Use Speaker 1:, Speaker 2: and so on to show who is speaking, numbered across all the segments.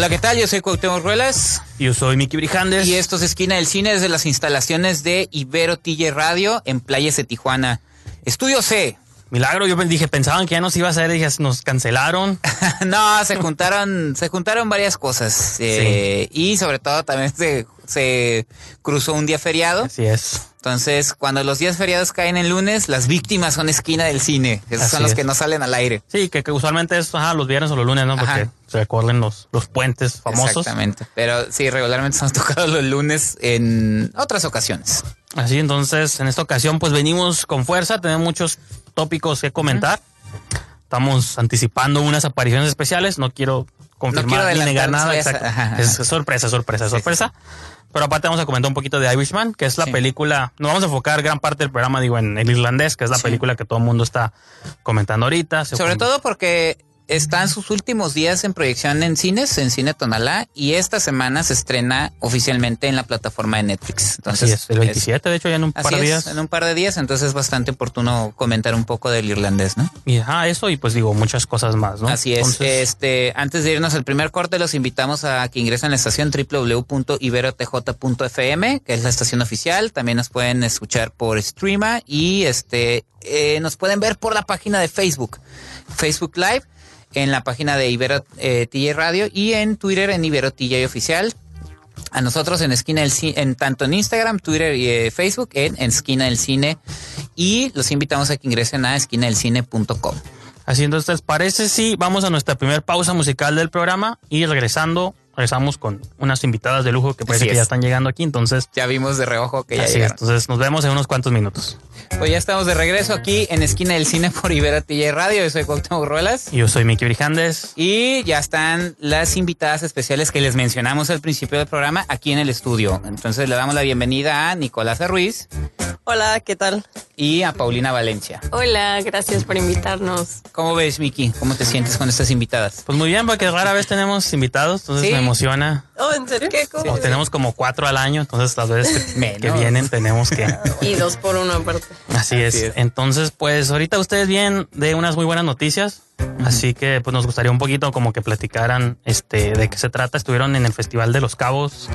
Speaker 1: Hola, ¿qué tal? Yo soy Cuauhtémoc Ruelas.
Speaker 2: Yo soy Miki Brijandes.
Speaker 1: Y esto es Esquina del Cine desde las instalaciones de Ibero TJ Radio en Playas de Tijuana. Estudio C.
Speaker 2: Milagro, yo dije, pensaban que ya nos iba a hacer, dije, nos cancelaron.
Speaker 1: no, se juntaron, se juntaron varias cosas. Eh, Y sobre todo también se, se cruzó un día feriado.
Speaker 2: Así es.
Speaker 1: Entonces, cuando los días feriados caen en lunes, las víctimas son esquina del cine. Esos
Speaker 2: Así
Speaker 1: son los
Speaker 2: es.
Speaker 1: que no salen al aire.
Speaker 2: Sí, que, que usualmente es ajá, los viernes o los lunes, ¿no? Porque
Speaker 1: Ajá.
Speaker 2: se recuerden los, los puentes famosos.
Speaker 1: Exactamente. Pero sí, regularmente se nos tocado los lunes en otras ocasiones.
Speaker 2: Así, entonces, en esta ocasión, pues venimos con fuerza, tenemos muchos tópicos que comentar. Estamos anticipando unas apariciones especiales, no quiero confirmar
Speaker 1: quiero
Speaker 2: ni negar nada. exacto. Es sorpresa, sorpresa, sorpresa. Pero aparte vamos a comentar un poquito de Irishman, que es la
Speaker 1: Sí.
Speaker 2: película, nos vamos a enfocar gran parte del programa, digo, en el irlandés, que es la
Speaker 1: Sí.
Speaker 2: película que todo el mundo está comentando ahorita.
Speaker 1: Sobre todo porque está en sus últimos días en proyección en cines, en Cine Tonalá, y esta semana se estrena oficialmente en la plataforma de Netflix. Entonces,
Speaker 2: Así es, el 27, de hecho, ya en un
Speaker 1: así
Speaker 2: par de
Speaker 1: es,
Speaker 2: días.
Speaker 1: en un par de días, entonces es bastante oportuno comentar un poco del irlandés, ¿no?
Speaker 2: Y ajá, eso y pues digo, muchas cosas más, ¿no?
Speaker 1: Así es.
Speaker 2: Entonces,
Speaker 1: Este, antes de irnos al primer corte, los invitamos a que ingresen a la estación www.iberotj.fm, que es la estación oficial. También nos pueden escuchar por Streama y este, eh, nos pueden ver por la página de Facebook, Facebook Live, en la página de Ibero eh, Radio y en Twitter en Ibero TJ Oficial. A nosotros en Esquina del Cine, en tanto en Instagram, Twitter y eh, Facebook, en, Esquina del Cine. Y los invitamos a que ingresen a esquinadelcine.com.
Speaker 2: Así entonces, ¿parece si vamos a nuestra primera pausa musical del programa y regresando, regresamos con unas invitadas de lujo que parece
Speaker 1: Así
Speaker 2: que ya
Speaker 1: es.
Speaker 2: están llegando aquí, entonces,
Speaker 1: Ya vimos de reojo que ya
Speaker 2: así es. entonces nos vemos en unos cuantos minutos.
Speaker 1: Pues ya estamos de regreso aquí en Esquina del Cine por Ibera TJ Radio. Yo soy Cuauhtémoc Ruelas.
Speaker 2: Y Yo soy Miki Brijandes.
Speaker 1: Y ya están las invitadas especiales que les mencionamos al principio del programa aquí en el estudio. Entonces le damos la bienvenida a Nicolás Ruiz
Speaker 3: Hola, ¿qué tal?
Speaker 1: y a Paulina Valencia.
Speaker 3: Hola, gracias por invitarnos.
Speaker 1: ¿Cómo ves, Miki? ¿Cómo te sientes con estas invitadas?
Speaker 2: Pues muy bien, porque rara vez tenemos invitados, entonces
Speaker 1: Sí.
Speaker 2: me emociona.
Speaker 3: Oh, ¿en serio? ¿Qué? ¿Cómo?
Speaker 2: O tenemos como cuatro al año, entonces las veces que, que vienen tenemos que...
Speaker 3: Y dos por uno aparte.
Speaker 2: Así es.
Speaker 1: Así es.
Speaker 2: Entonces, pues ahorita ustedes vienen de unas muy buenas noticias. Así que pues nos gustaría un poquito como que platicaran este de qué se trata. Estuvieron en el Festival de los Cabos,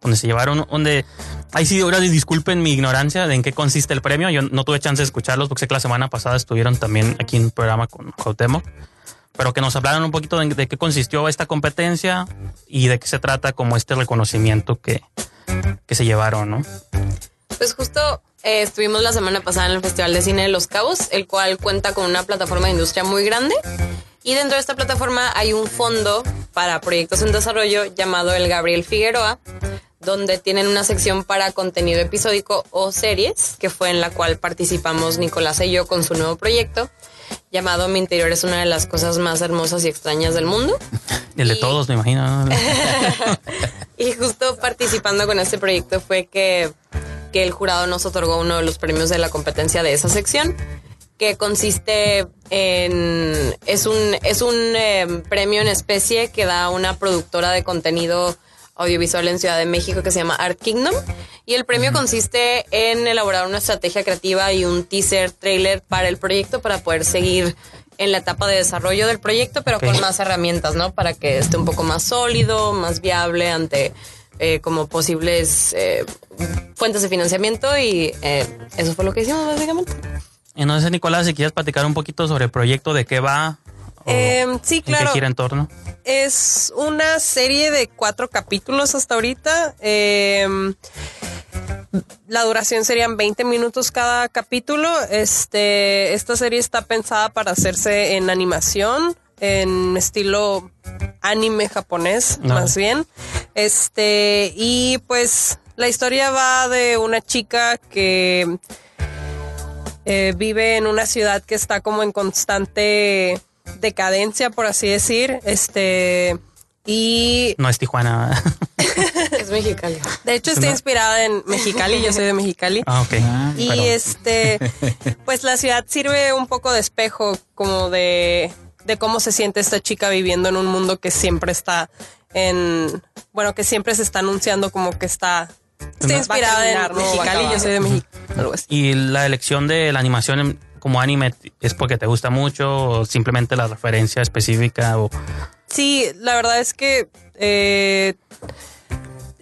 Speaker 2: donde se llevaron, donde ahí sí ahora disculpen mi ignorancia de en qué consiste el premio. Yo no tuve chance de escucharlos porque sé que la semana pasada estuvieron también aquí en un programa con Cuauhtémoc. Pero que nos hablaran un poquito de, de qué consistió esta competencia y de qué se trata como este reconocimiento que, que se llevaron, ¿no?
Speaker 3: Pues justo eh, estuvimos la semana pasada en el Festival de Cine de Los Cabos, el cual cuenta con una plataforma de industria muy grande. Y dentro de esta plataforma hay un fondo para proyectos en desarrollo llamado el Gabriel Figueroa, donde tienen una sección para contenido episódico o series, que fue en la cual participamos Nicolás y yo con su nuevo proyecto, llamado Mi interior es una de las cosas más hermosas y extrañas del mundo.
Speaker 2: El de
Speaker 3: Y-
Speaker 2: todos, me imagino. ¿no?
Speaker 3: Y justo participando con este proyecto fue que, que el jurado nos otorgó uno de los premios de la competencia de esa sección, que consiste en... Es un, es un eh, premio en especie que da una productora de contenido audiovisual en Ciudad de México que se llama Art Kingdom. Y el premio consiste en elaborar una estrategia creativa y un teaser trailer para el proyecto para poder seguir en la etapa de desarrollo del proyecto, pero con más herramientas, ¿no? Para que esté un poco más sólido, más viable ante eh, como posibles eh, fuentes de financiamiento y eh, eso fue lo que hicimos básicamente.
Speaker 2: Entonces, Nicolás, si quieres platicar un poquito sobre el proyecto, de qué va,
Speaker 4: Em, sí, claro.
Speaker 2: gira en torno.
Speaker 4: Es una serie de cuatro capítulos hasta ahorita. Em, la duración serían 20 minutos cada capítulo. Este, esta serie está pensada para hacerse en animación, en estilo anime japonés,
Speaker 2: No.
Speaker 4: más bien. Este, y pues la historia va de una chica que eh, vive en una ciudad que está como en constante decadencia, por así decir. Este. Y
Speaker 2: No es Tijuana.
Speaker 3: Es mexicali.
Speaker 4: de hecho está inspirada en Mexicali, yo soy de Mexicali.
Speaker 2: ah, ok.
Speaker 4: Y
Speaker 2: Perdón.
Speaker 4: este, pues la ciudad sirve un poco de espejo, como de, de cómo se siente esta chica viviendo en un mundo que siempre está en, bueno, que siempre se está anunciando como que está,
Speaker 2: a
Speaker 4: inspirada
Speaker 3: terminar,
Speaker 4: en Mexicali, yo soy de Mexicali.
Speaker 2: ¿Y la elección de la animación en- como anime es porque te gusta mucho o simplemente la referencia específica o
Speaker 4: Sí, la verdad es que eh,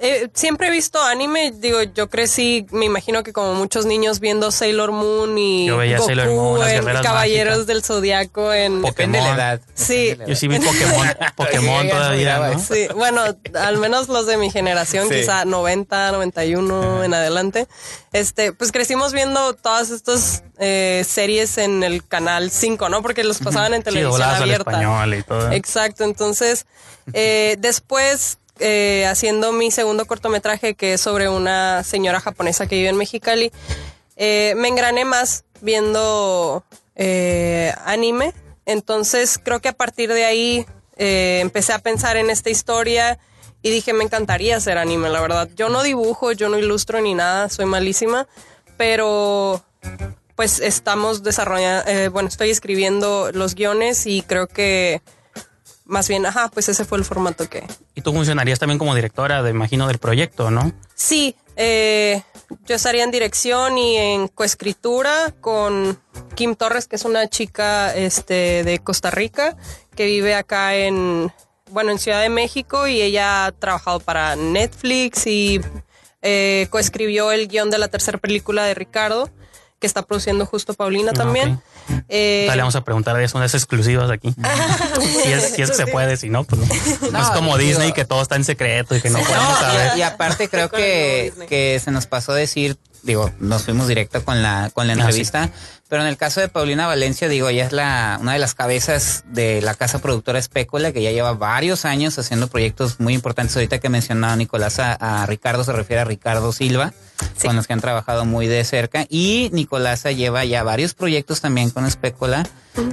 Speaker 4: eh, siempre he visto anime. Digo, yo crecí, me imagino que como muchos niños viendo Sailor Moon y
Speaker 2: Yo veía
Speaker 4: Goku
Speaker 2: Sailor Moon, las
Speaker 4: Caballeros
Speaker 2: Mágicas.
Speaker 4: del Zodiaco en
Speaker 1: Depende de la
Speaker 2: Pokémon.
Speaker 1: edad.
Speaker 4: Sí.
Speaker 1: Depende de la
Speaker 2: yo sí vi Pokémon, Pokémon
Speaker 1: Sí,
Speaker 2: todavía, ¿no?
Speaker 4: Sí, bueno, al menos los de mi generación,
Speaker 1: Sí.
Speaker 4: quizá 90, 91 en adelante. Este, pues crecimos viendo todas estas eh, series en el canal 5, ¿no? Porque los pasaban en
Speaker 2: Sí,
Speaker 4: televisión
Speaker 2: al
Speaker 4: abierta.
Speaker 2: español y todo.
Speaker 4: Exacto, entonces eh, después eh, haciendo mi segundo cortometraje que es sobre una señora japonesa que vive en Mexicali, eh, me engrané más viendo eh, anime, entonces creo que a partir de ahí empecé a pensar en esta historia y dije me encantaría hacer anime, la verdad. Yo no dibujo, yo no ilustro ni nada, soy malísima, pero pues estamos desarrollando, bueno, estoy escribiendo los guiones y creo que más bien, ajá, pues ese fue el formato que...
Speaker 2: Y tú funcionarías también como directora, de, imagino, del proyecto, ¿no?
Speaker 4: Sí, eh, yo estaría en dirección y en coescritura con Kim Torres, que es una chica este, de Costa Rica que vive acá en, bueno, en Ciudad de México y ella ha trabajado para Netflix y eh, coescribió el guion de la tercera película de Ricardo, que está produciendo justo Paulina
Speaker 2: Ah,
Speaker 4: también.
Speaker 2: ok.
Speaker 4: Eh,
Speaker 2: Dale, vamos a preguntar de eso, unas exclusivas aquí. si, es, si es que se puede, si no, pues no. No, es como
Speaker 1: digo-
Speaker 2: Disney que todo está en secreto y que no podemos
Speaker 1: No,
Speaker 2: saber.
Speaker 1: y, y aparte creo que, que se nos pasó decir, digo, nos fuimos directo con la, con la
Speaker 2: Ah, sí.
Speaker 1: entrevista, pero en el caso de Paulina Valencia, digo, ella es la, una de las cabezas de la casa productora Especula, que ya lleva varios años haciendo proyectos muy importantes. Ahorita que mencionaba Nicolás a, a Ricardo, se refiere a Ricardo Silva, con los que han trabajado muy de cerca. Y Nicolasa lleva ya varios proyectos también con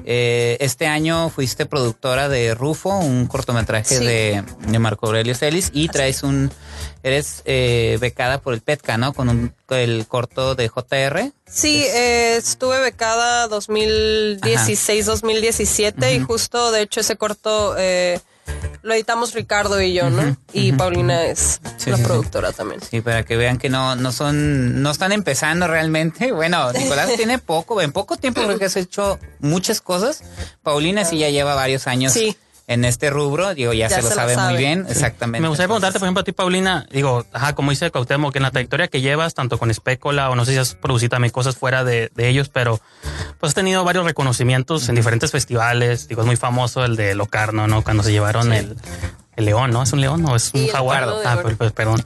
Speaker 1: Eh, este año fuiste productora de Rufo, un cortometraje
Speaker 4: Sí.
Speaker 1: de, de Marco Aurelio Celis, y traes un, eres eh, becada por el PETCA, ¿no? Con un, el corto de JR.
Speaker 4: Sí, eh, estuve becada 2016-2017 y justo, de hecho, ese corto eh, lo editamos Ricardo y yo, ¿no? Y Paulina es
Speaker 1: Sí,
Speaker 4: la
Speaker 1: sí, sí.
Speaker 4: productora también.
Speaker 1: Sí, para que vean que no, no son, no están empezando realmente. Bueno, Nicolás tiene poco, en poco tiempo creo que has hecho muchas cosas. Paulina sí ya lleva varios años
Speaker 4: Sí.
Speaker 1: En este rubro, digo, ya,
Speaker 4: Ya
Speaker 1: se lo
Speaker 4: se lo
Speaker 1: sabe, muy bien, exactamente.
Speaker 2: Me gustaría preguntarte, por ejemplo, a ti, Paulina, digo, ajá, como dice Cuauhtémoc, que en la trayectoria que llevas, tanto con Espécola o no sé si has producido también cosas fuera de, de ellos, pero pues has tenido varios reconocimientos en diferentes festivales. Digo, es muy famoso el de Locarno, ¿no? Cuando se llevaron el, el león, ¿no? ¿Es un león o es un
Speaker 3: Sí,
Speaker 2: jaguar? Ah, pues, pues, perdón.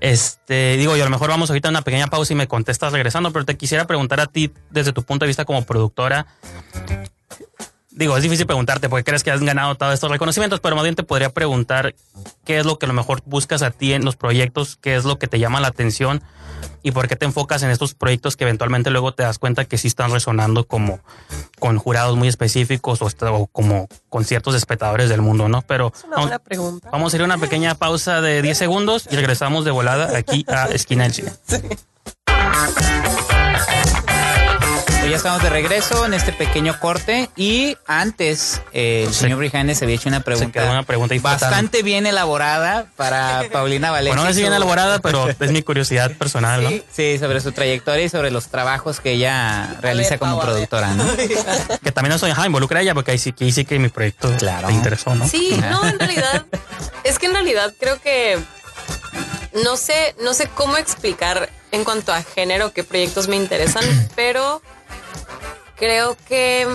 Speaker 2: Este, digo, yo a lo mejor vamos ahorita a una pequeña pausa y me contestas regresando, pero te quisiera preguntar a ti, desde tu punto de vista como productora, Digo, es difícil preguntarte porque crees que has ganado todos estos reconocimientos, pero más bien te podría preguntar qué es lo que a lo mejor buscas a ti en los proyectos, qué es lo que te llama la atención y por qué te enfocas en estos proyectos que eventualmente luego te das cuenta que sí están resonando como con jurados muy específicos o, como con ciertos espectadores del mundo, ¿no? Pero
Speaker 4: Es una
Speaker 2: vamos,
Speaker 4: buena pregunta.
Speaker 2: vamos a ir a una pequeña pausa de 10 segundos y regresamos de volada aquí a Esquina del Cine.
Speaker 1: Pues ya estamos de regreso en este pequeño corte y antes eh, el
Speaker 2: Se-
Speaker 1: señor Brijandes había hecho una pregunta,
Speaker 2: una pregunta
Speaker 1: bastante bien elaborada para Paulina Valencia.
Speaker 2: Bueno, no es bien elaborada, pero es mi curiosidad personal, ¿no?
Speaker 1: Sí, sobre su trayectoria y sobre los trabajos que ella realiza
Speaker 4: ver,
Speaker 1: como productora, ¿no?
Speaker 2: Que también no soy, ajá, involucra a ella porque ahí sí, que ahí sí que mi proyecto
Speaker 1: Claro.
Speaker 2: te interesó, ¿no?
Speaker 3: Sí, no, en realidad, es que en realidad creo que no sé, no sé cómo explicar en cuanto a género qué proyectos me interesan, pero creo que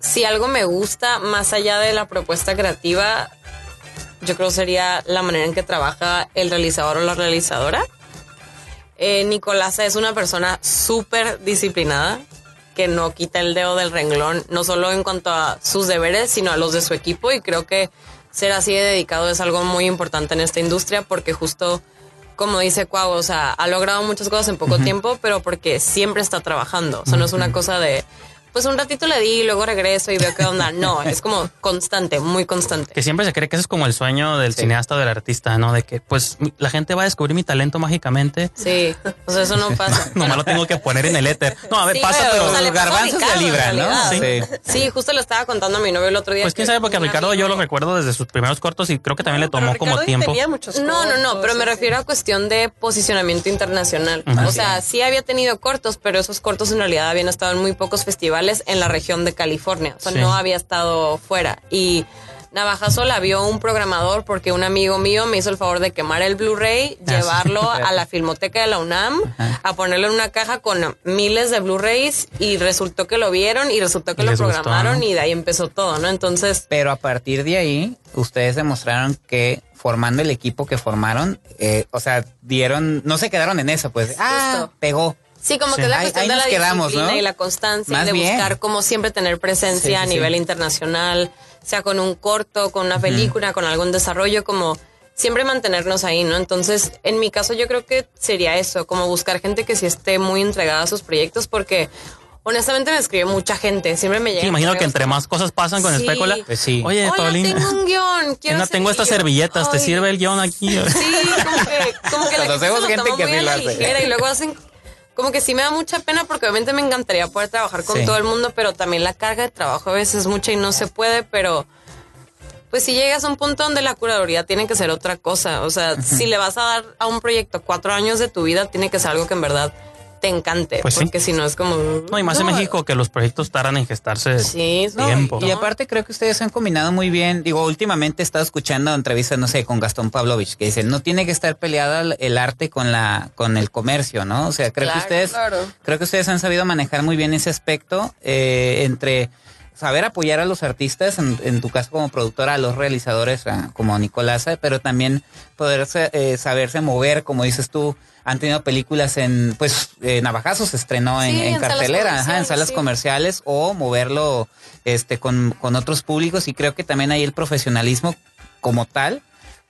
Speaker 3: si algo me gusta más allá de la propuesta creativa, yo creo sería la manera en que trabaja el realizador o la realizadora. Eh, Nicolasa es una persona súper disciplinada que no quita el dedo del renglón, no solo en cuanto a sus deberes, sino a los de su equipo. Y creo que ser así de dedicado es algo muy importante en esta industria porque justo, como dice Cuau, o sea, ha logrado muchas cosas en poco tiempo, pero porque siempre está trabajando. O sea, no es una cosa de, pues un ratito le di y luego regreso y veo qué onda. No, es como constante, muy constante.
Speaker 2: Que siempre se cree que ese es como el sueño del cineasta o del artista, ¿no? De que pues mi- la gente va a descubrir mi talento mágicamente.
Speaker 3: Sí, o sea, eso no pasa.
Speaker 2: Nomás lo tengo que poner en el éter. No, a ver,
Speaker 3: Sí,
Speaker 2: pasa,
Speaker 3: pero,
Speaker 2: pero...
Speaker 1: garbanzos de
Speaker 3: Ricardo, en
Speaker 1: libra, ¿no? Sí.
Speaker 3: Sí, justo le estaba contando a mi novio el otro día.
Speaker 2: Pues quién sabe, porque a Ricardo yo lo recuerdo desde sus primeros cortos y creo que también le
Speaker 4: Pero
Speaker 2: tomó como tiempo.
Speaker 4: tenía muchos
Speaker 3: No, no, no, pero me
Speaker 4: sí.
Speaker 3: refiero a cuestión de posicionamiento internacional. O sea, sí había tenido cortos, pero esos cortos en realidad habían estado en muy pocos festivales en la región de California. O sea,
Speaker 2: Sí.
Speaker 3: no había estado fuera. Y Navajazo la vio un programador porque un amigo mío me hizo el favor de quemar el Blu-ray,
Speaker 2: Ah, sí.
Speaker 3: llevarlo a la filmoteca de la UNAM, a ponerlo en una caja con miles de Blu-rays y resultó que lo vieron y resultó que
Speaker 2: Y
Speaker 3: lo
Speaker 2: gustó,
Speaker 3: programaron
Speaker 2: ¿no?
Speaker 3: y de ahí empezó todo, ¿no? Entonces,
Speaker 1: Pero a partir de ahí, ustedes demostraron que formando el equipo que formaron, eh, o sea, dieron, no se quedaron en eso, pues, ah,
Speaker 3: Justo.
Speaker 1: pegó.
Speaker 3: Sí, como
Speaker 2: Sí.
Speaker 3: que es la cuestión
Speaker 1: ahí
Speaker 3: de la
Speaker 1: quedamos,
Speaker 3: disciplina
Speaker 1: ¿no?
Speaker 3: y la constancia
Speaker 1: Más
Speaker 3: y de
Speaker 1: bien.
Speaker 3: buscar como siempre tener presencia
Speaker 1: Sí,
Speaker 3: a nivel
Speaker 1: sí.
Speaker 3: internacional, sea con un corto, con una película, con algún desarrollo, como siempre mantenernos ahí, ¿no? Entonces, en mi caso yo creo que sería eso, como buscar gente que sí esté muy entregada a sus proyectos porque honestamente me escribe mucha gente, siempre me llega.
Speaker 2: Sí, imagino que entre más cosas pasan con
Speaker 3: Sí.
Speaker 2: Espécula.
Speaker 1: Pues sí.
Speaker 2: Oye,
Speaker 3: Hola,
Speaker 2: Paulina,
Speaker 3: tengo un guion, quiero
Speaker 2: no
Speaker 3: hacer-"
Speaker 2: tengo estas servilletas, ¿te
Speaker 3: "Ay,
Speaker 2: sirve el guion aquí?
Speaker 3: Sí, como que, como que la gente
Speaker 1: Conocemos
Speaker 3: se lo
Speaker 1: gente
Speaker 3: toma
Speaker 1: que
Speaker 3: muy
Speaker 1: sí
Speaker 3: a la ligera y luego hacen como que sí me da mucha pena porque obviamente me encantaría poder trabajar con
Speaker 1: Sí.
Speaker 3: todo el mundo, pero también la carga de trabajo a veces es mucha y no se puede, pero pues si llegas a un punto donde la curaduría tiene que ser otra cosa, o sea, si le vas a dar a un proyecto cuatro años de tu vida, tiene que ser algo que en verdad te encante,
Speaker 2: Pues sí.
Speaker 3: porque si no es como...
Speaker 2: No, y más en México que los proyectos tardan en gestarse
Speaker 3: Sí, no,
Speaker 2: tiempo.
Speaker 1: Y aparte creo que ustedes han combinado muy bien. Digo, últimamente he estado escuchando entrevistas, no sé, con Gastón Pavlovich, que dicen, no tiene que estar peleada el- el arte con la con el comercio, ¿no? O sea, creo
Speaker 3: Claro,
Speaker 1: que ustedes
Speaker 4: claro.
Speaker 1: creo que ustedes han sabido manejar muy bien ese aspecto eh, entre saber apoyar a los artistas, en, en tu caso como productora, a los realizadores a- como Nicolasa, pero también poder eh, saberse mover, como dices tú, han tenido películas en, pues, eh, Navajazos se estrenó en,
Speaker 3: Sí,
Speaker 1: en cartelera, ajá, en salas
Speaker 3: sí.
Speaker 1: comerciales o moverlo este con, con otros públicos y creo que también ahí el profesionalismo como tal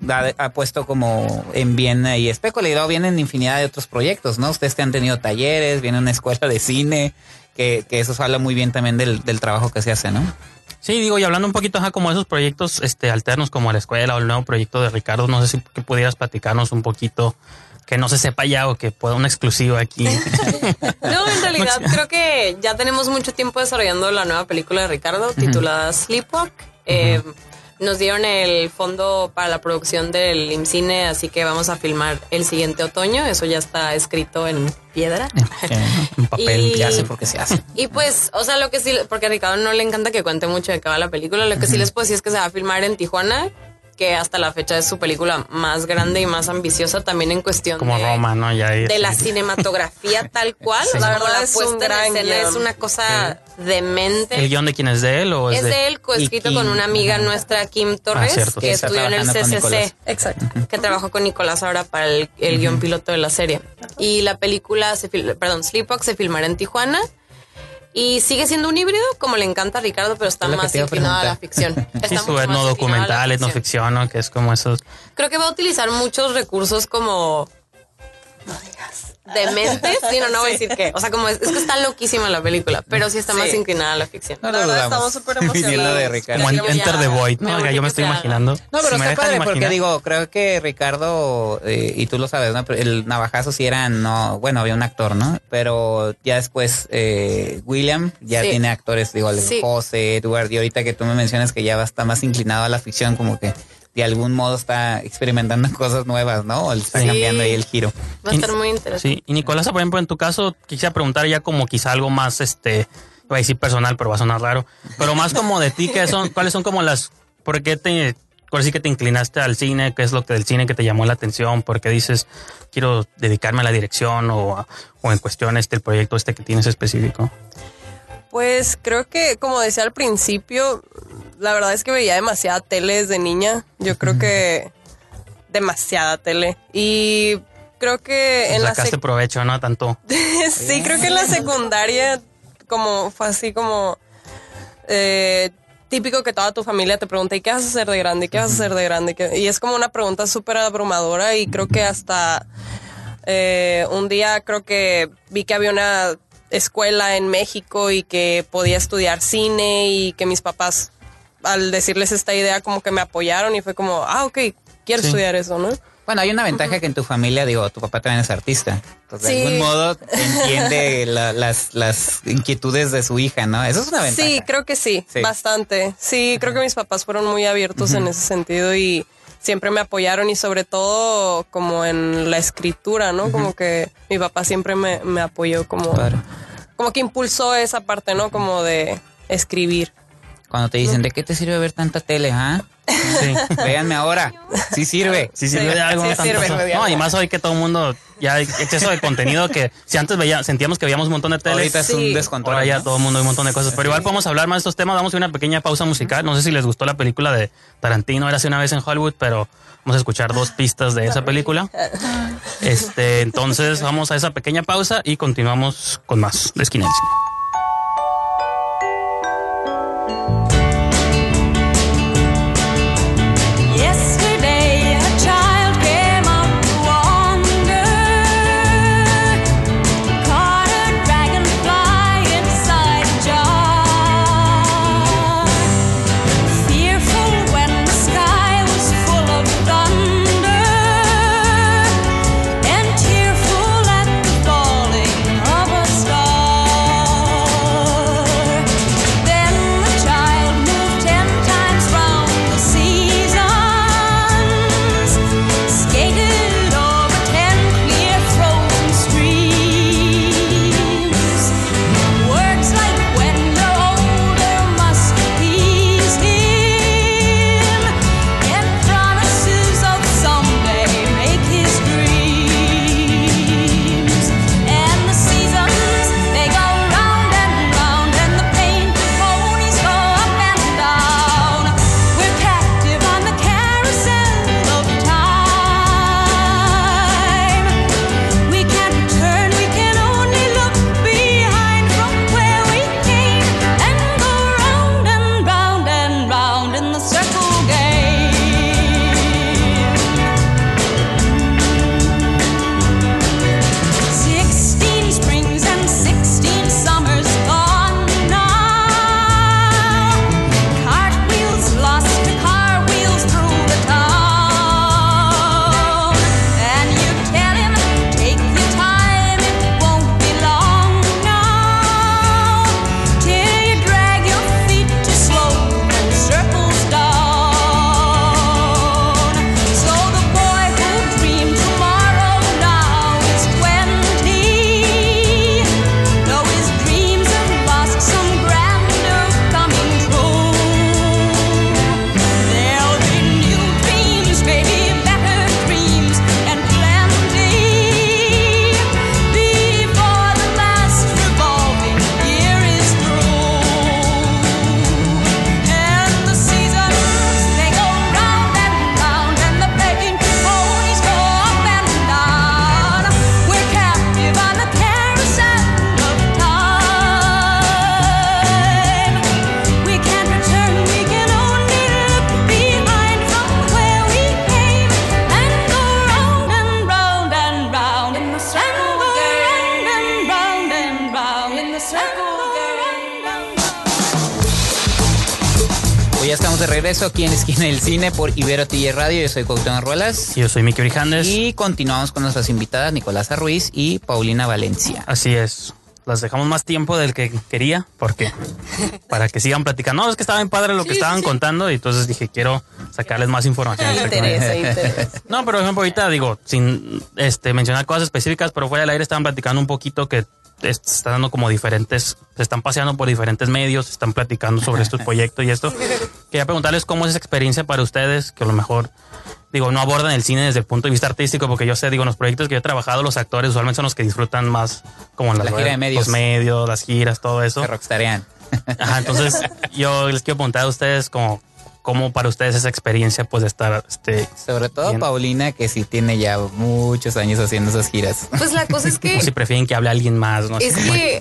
Speaker 1: ha, ha puesto como en bien ahí especula y luego vienen infinidad de otros proyectos, ¿no? Ustedes que han tenido talleres, viene una escuela de cine, que, que eso habla muy bien también del, del trabajo que se hace, ¿no?
Speaker 2: Sí, digo, y hablando un poquito ajá, como de esos proyectos este, alternos como la escuela o el nuevo proyecto de Ricardo, no sé si que pudieras platicarnos un poquito que no se sepa ya o que pueda una exclusiva aquí.
Speaker 3: No, en realidad creo que ya tenemos mucho tiempo desarrollando la nueva película de Ricardo titulada Sleepwalk. Eh, nos dieron el fondo para la producción del IMCINE, así que vamos a filmar el siguiente otoño. Eso ya está escrito en piedra.
Speaker 2: un papel.
Speaker 3: Y-
Speaker 1: hace porque se hace.
Speaker 3: Y pues, o sea, lo que sí, porque a Ricardo no le encanta que cuente mucho de qué va la película, lo que sí les puedo decir es que se va a filmar en Tijuana, que hasta la fecha es su película más grande y más ambiciosa también en cuestión
Speaker 2: Como
Speaker 3: de,
Speaker 2: Roma, ¿no? Ya ahí,
Speaker 3: de la
Speaker 2: sí.
Speaker 3: cinematografía tal cual.
Speaker 2: Sí.
Speaker 4: La verdad
Speaker 3: la
Speaker 4: es un
Speaker 3: puesta en
Speaker 4: gran
Speaker 3: escena
Speaker 4: guion.
Speaker 3: es una cosa demente.
Speaker 2: ¿El guion de quién es de él o es,
Speaker 3: es de él, coescrito
Speaker 1: Y
Speaker 3: con una amiga
Speaker 1: ajá.
Speaker 3: nuestra, Kim Torres,
Speaker 2: cierto.
Speaker 3: que estudió en el. CCC
Speaker 4: Exacto.
Speaker 3: que trabajó con Nicolás ahora para el, el guion piloto de la serie. Y la película, se fil- perdón, Sleepwalk se filmará en Tijuana. Y sigue siendo un híbrido, como le encanta a Ricardo, pero está más
Speaker 1: a
Speaker 3: inclinado a la ficción. Está
Speaker 2: su etno documental, etnoficción, ¿no? Que es como esos.
Speaker 3: Creo que va a utilizar muchos recursos como... Dementes, sí, no, no voy a decir qué. O sea, como es, es que está loquísima la película, pero sí está más
Speaker 4: Sí.
Speaker 3: inclinada a la ficción.
Speaker 1: No
Speaker 4: La
Speaker 1: lo
Speaker 4: verdad, estamos súper
Speaker 1: Viniendo de
Speaker 4: emocionados.
Speaker 1: Ricardo.
Speaker 2: Como en Enter the Void, ¿no? yo me estoy imaginando.
Speaker 1: No, pero
Speaker 2: Si me
Speaker 1: está padre porque digo, creo que Ricardo, eh, y tú lo sabes, ¿no? Pero El navajazo sí era, no, bueno, había un actor, ¿no? Pero ya después eh, William ya
Speaker 3: Sí.
Speaker 1: tiene actores, digo. José, Edward, y ahorita que tú me mencionas que ya va a estar más inclinado a la ficción, como que de algún modo está experimentando cosas nuevas, ¿no? O está
Speaker 3: Sí.
Speaker 1: cambiando ahí el giro.
Speaker 3: Va a estar muy interesante.
Speaker 2: Sí, y Nicolás, por ejemplo, en tu caso, quisiera preguntar ya como quizá algo más, este, iba a decir personal, pero va a sonar raro, pero más como de ti, ¿qué son, cuáles son como las, por qué te, por sí que te inclinaste al cine, qué es lo que del cine que te llamó la atención, por qué dices, quiero dedicarme a la dirección o, a- o en cuestión este, el proyecto este que tienes específico?
Speaker 4: Pues creo que, como decía al principio, la verdad es que veía demasiada tele desde niña. Yo creo que demasiada tele. Y creo que en la sec-
Speaker 2: provecho, ¿no? Tanto.
Speaker 4: sí, creo que en la secundaria, como fue así como eh, típico que toda tu familia te pregunta, ¿y qué vas a hacer de grande? ¿Y qué vas a hacer de grande? ¿Qué-?" Y es como una pregunta súper abrumadora y creo que hasta eh, un día creo que vi que había una escuela en México y que podía estudiar cine y que mis papás al decirles esta idea como que me apoyaron y fue como, ah, ok, quiero
Speaker 5: Sí.
Speaker 4: estudiar eso, ¿no?
Speaker 1: Bueno, hay una ventaja que en tu familia, digo, tu papá también es artista. Entonces, de algún modo entiende la- las, las inquietudes de su hija, ¿no? Eso es una ventaja.
Speaker 4: Sí, creo que sí,
Speaker 1: Sí.
Speaker 4: bastante. Sí, creo que mis papás fueron muy abiertos en ese sentido y siempre me apoyaron y sobre todo como en la escritura, ¿no? Como que mi papá siempre me, me apoyó como, como que impulsó esa parte, ¿no? Como de escribir.
Speaker 1: Cuando te dicen, ¿de qué te sirve ver tanta tele, ah?
Speaker 5: Sí.
Speaker 1: Véanme ahora. Sí sirve.
Speaker 5: Sí sirve
Speaker 4: Sí,
Speaker 5: de algo.
Speaker 4: sí sirve,
Speaker 5: No, y más hoy que todo el mundo ya hay exceso de contenido que si antes veía, sentíamos que veíamos un montón de tele.
Speaker 1: Ahorita es un descontrol.
Speaker 5: Ahora ya
Speaker 1: ¿no?
Speaker 5: todo el mundo hay un montón de cosas. Pero igual podemos hablar más de estos temas. Vamos a una pequeña pausa musical. No sé si les gustó la película de Tarantino. Era hace una vez en Hollywood, pero vamos a escuchar dos pistas de esa película. Este, entonces vamos a esa pequeña pausa y continuamos con más de Esquina
Speaker 1: Pues ya estamos de regreso aquí en Esquina del Cine por Ibero TJ Radio. Yo soy Cuauhtémoc Ruelas.
Speaker 5: Yo soy Miki Brijandes.
Speaker 1: Y continuamos con nuestras invitadas Nicolasa Ruiz y Paulina Valencia.
Speaker 5: Así es. Las dejamos más tiempo del que quería, porque para que sigan platicando. No, es que estaba bien padre lo que estaban contando y entonces dije, quiero sacarles más información.
Speaker 4: Interesa, interesa.
Speaker 5: No, pero por ejemplo, ahorita digo, sin este mencionar cosas específicas, pero fuera del aire estaban platicando un poquito que es- están dando como diferentes, se están paseando por diferentes medios, están platicando sobre estos proyectos y esto. Quería preguntarles cómo es esa experiencia para ustedes, que a lo mejor, digo, no abordan el cine desde el punto de vista artístico, porque yo sé, digo, en los proyectos que yo he trabajado, los actores usualmente son los que disfrutan más, como en las
Speaker 1: La gira de medios.
Speaker 5: los medios, las giras, todo eso.
Speaker 1: Se rockstarean.
Speaker 5: Ajá, entonces yo les quiero preguntar a ustedes como cómo para ustedes esa experiencia pues de estar este
Speaker 1: Sobre todo
Speaker 5: Bien.
Speaker 1: Paulina, que sí tiene ya muchos años haciendo esas giras.
Speaker 3: Pues la cosa es que
Speaker 5: o si prefieren que hable alguien más, ¿no? Así
Speaker 3: Es
Speaker 5: como-
Speaker 3: que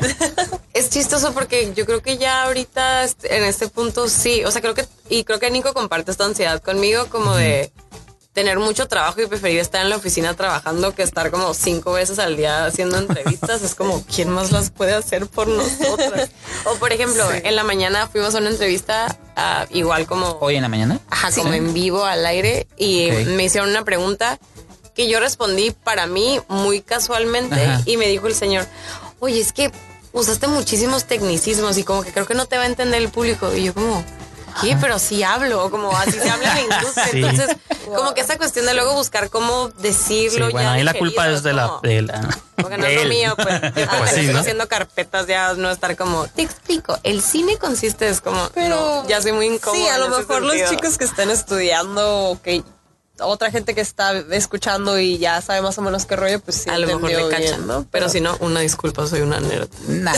Speaker 3: es chistoso porque yo creo que ya ahorita en este punto sí, o sea, creo que y creo que Nico comparte esta ansiedad conmigo como de tener mucho trabajo y preferir estar en la oficina trabajando que estar como cinco veces al día haciendo entrevistas. es como, ¿quién más las puede hacer por nosotras? O por ejemplo, en la mañana fuimos a una entrevista ah, igual como...
Speaker 1: Hoy en la mañana.
Speaker 3: Ajá, como en vivo al aire y me hicieron una pregunta que yo respondí para mí muy casualmente
Speaker 1: Ajá.
Speaker 3: y me dijo el señor, oye, es que usaste muchísimos tecnicismos y como que creo que no te va a entender el público. Y yo como, ¿qué? Pero sí hablo, como así se habla en la industria.
Speaker 2: Sí.
Speaker 3: Entonces, como que esa cuestión de luego buscar cómo
Speaker 2: Sí,
Speaker 3: decirlo.
Speaker 2: bueno,
Speaker 3: ya
Speaker 2: ahí la culpa es de la... De la
Speaker 3: porque no
Speaker 2: de
Speaker 3: es lo mío, pues. Yo
Speaker 2: Pues sí, ¿no?
Speaker 3: haciendo carpetas ya no estar como, te explico, el cine consiste, es como,
Speaker 4: Pero
Speaker 3: no, ya soy muy incómodo.
Speaker 4: Sí, a lo mejor los chicos que estén estudiando o que otra gente que está escuchando y ya sabe más o menos qué rollo, pues sí
Speaker 3: a lo mejor le
Speaker 4: bien,
Speaker 3: cachan,
Speaker 4: ¿no?
Speaker 3: Pero si no, una disculpa, soy una nerd.
Speaker 1: Nah,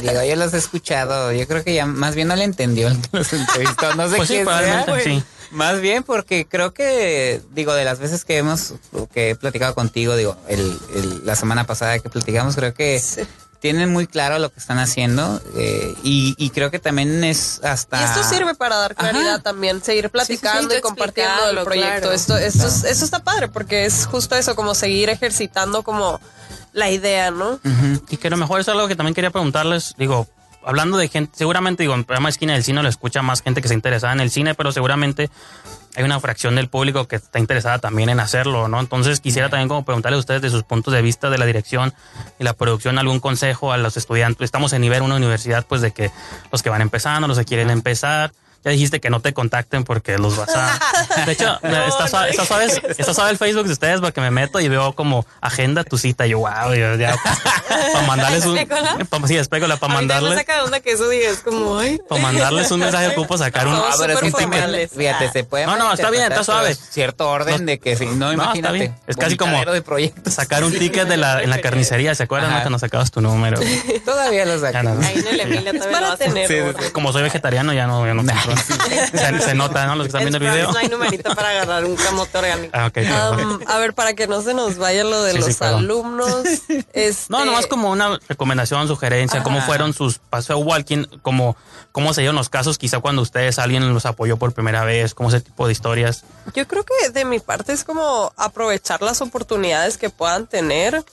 Speaker 1: digo, yo los he escuchado. Yo creo que ya más bien no le entendió el que los entrevistó. No sé
Speaker 2: Pues sí,
Speaker 1: quién sea,
Speaker 2: probablemente,
Speaker 1: güey.
Speaker 2: sí.
Speaker 1: Más bien porque creo que, digo, de las veces que hemos, que he platicado contigo, digo, el, el- la semana pasada que platicamos, creo que
Speaker 4: Sí.
Speaker 1: Tienen muy claro lo que están haciendo eh, y, y creo que también es hasta...
Speaker 4: Y esto sirve para dar claridad
Speaker 1: Ajá.
Speaker 4: también, seguir platicando
Speaker 3: sí,
Speaker 4: y compartiendo el proyecto.
Speaker 3: claro.
Speaker 4: Esto, esto, es- eso está padre porque es justo eso, como seguir ejercitando como la idea, ¿no?
Speaker 2: Y que a lo mejor es algo que también quería preguntarles, digo, hablando de gente, seguramente digo, en el programa de Esquina del Cine lo escucha más gente que se interesada en el cine, pero seguramente hay una fracción del público que está interesada también en hacerlo, ¿no? Entonces quisiera también como preguntarle a ustedes de sus puntos de vista de la dirección y la producción, algún consejo a los estudiantes. Estamos en nivel una universidad, pues de que los que van empezando, los que quieren empezar. Ya dijiste que no te contacten porque los vas a... De hecho, está, suave, está, suave, está suave el Facebook de ustedes porque me meto y veo como agenda tu cita. Y yo, wow, yo ya... Para mandarles un...
Speaker 3: ¿Espécola?
Speaker 2: pa- sí, espécola, para mandarles...
Speaker 3: saca de onda que eso diga, es como, ay.
Speaker 2: Para mandarles un mensaje ocupo sacar un...
Speaker 1: Ah, pero es que
Speaker 3: formales.
Speaker 1: fíjate, se puede
Speaker 2: No, no, está bien, está suave.
Speaker 1: Cierto orden
Speaker 2: No,
Speaker 1: de que si no,
Speaker 2: está
Speaker 1: imagínate.
Speaker 2: bien. Es casi como
Speaker 1: vomitadero de proyectos.
Speaker 2: sacar un ticket de la, en la carnicería. ¿Se acuerdan
Speaker 1: Ajá.
Speaker 2: no? cuando sacabas tu número?
Speaker 1: Todavía lo
Speaker 2: no.
Speaker 3: Ahí no le todavía
Speaker 4: para
Speaker 3: lo
Speaker 4: tener.
Speaker 2: Como soy vegetariano ya no, ya no se, se nota, ¿no? Los que están viendo el video.
Speaker 3: No hay numerito para agarrar un camote orgánico.
Speaker 2: Ah.
Speaker 4: Um, a ver, para que no se nos vaya lo de
Speaker 2: Sí,
Speaker 4: los alumnos. Este,
Speaker 2: No, nomás como una recomendación, sugerencia, cómo
Speaker 1: Ajá.
Speaker 2: fueron sus pasos o alguien, como cómo se dieron los casos, quizá cuando ustedes alguien los apoyó por primera vez, como ese tipo de historias.
Speaker 4: Yo creo que de mi parte es como aprovechar las oportunidades que puedan tener,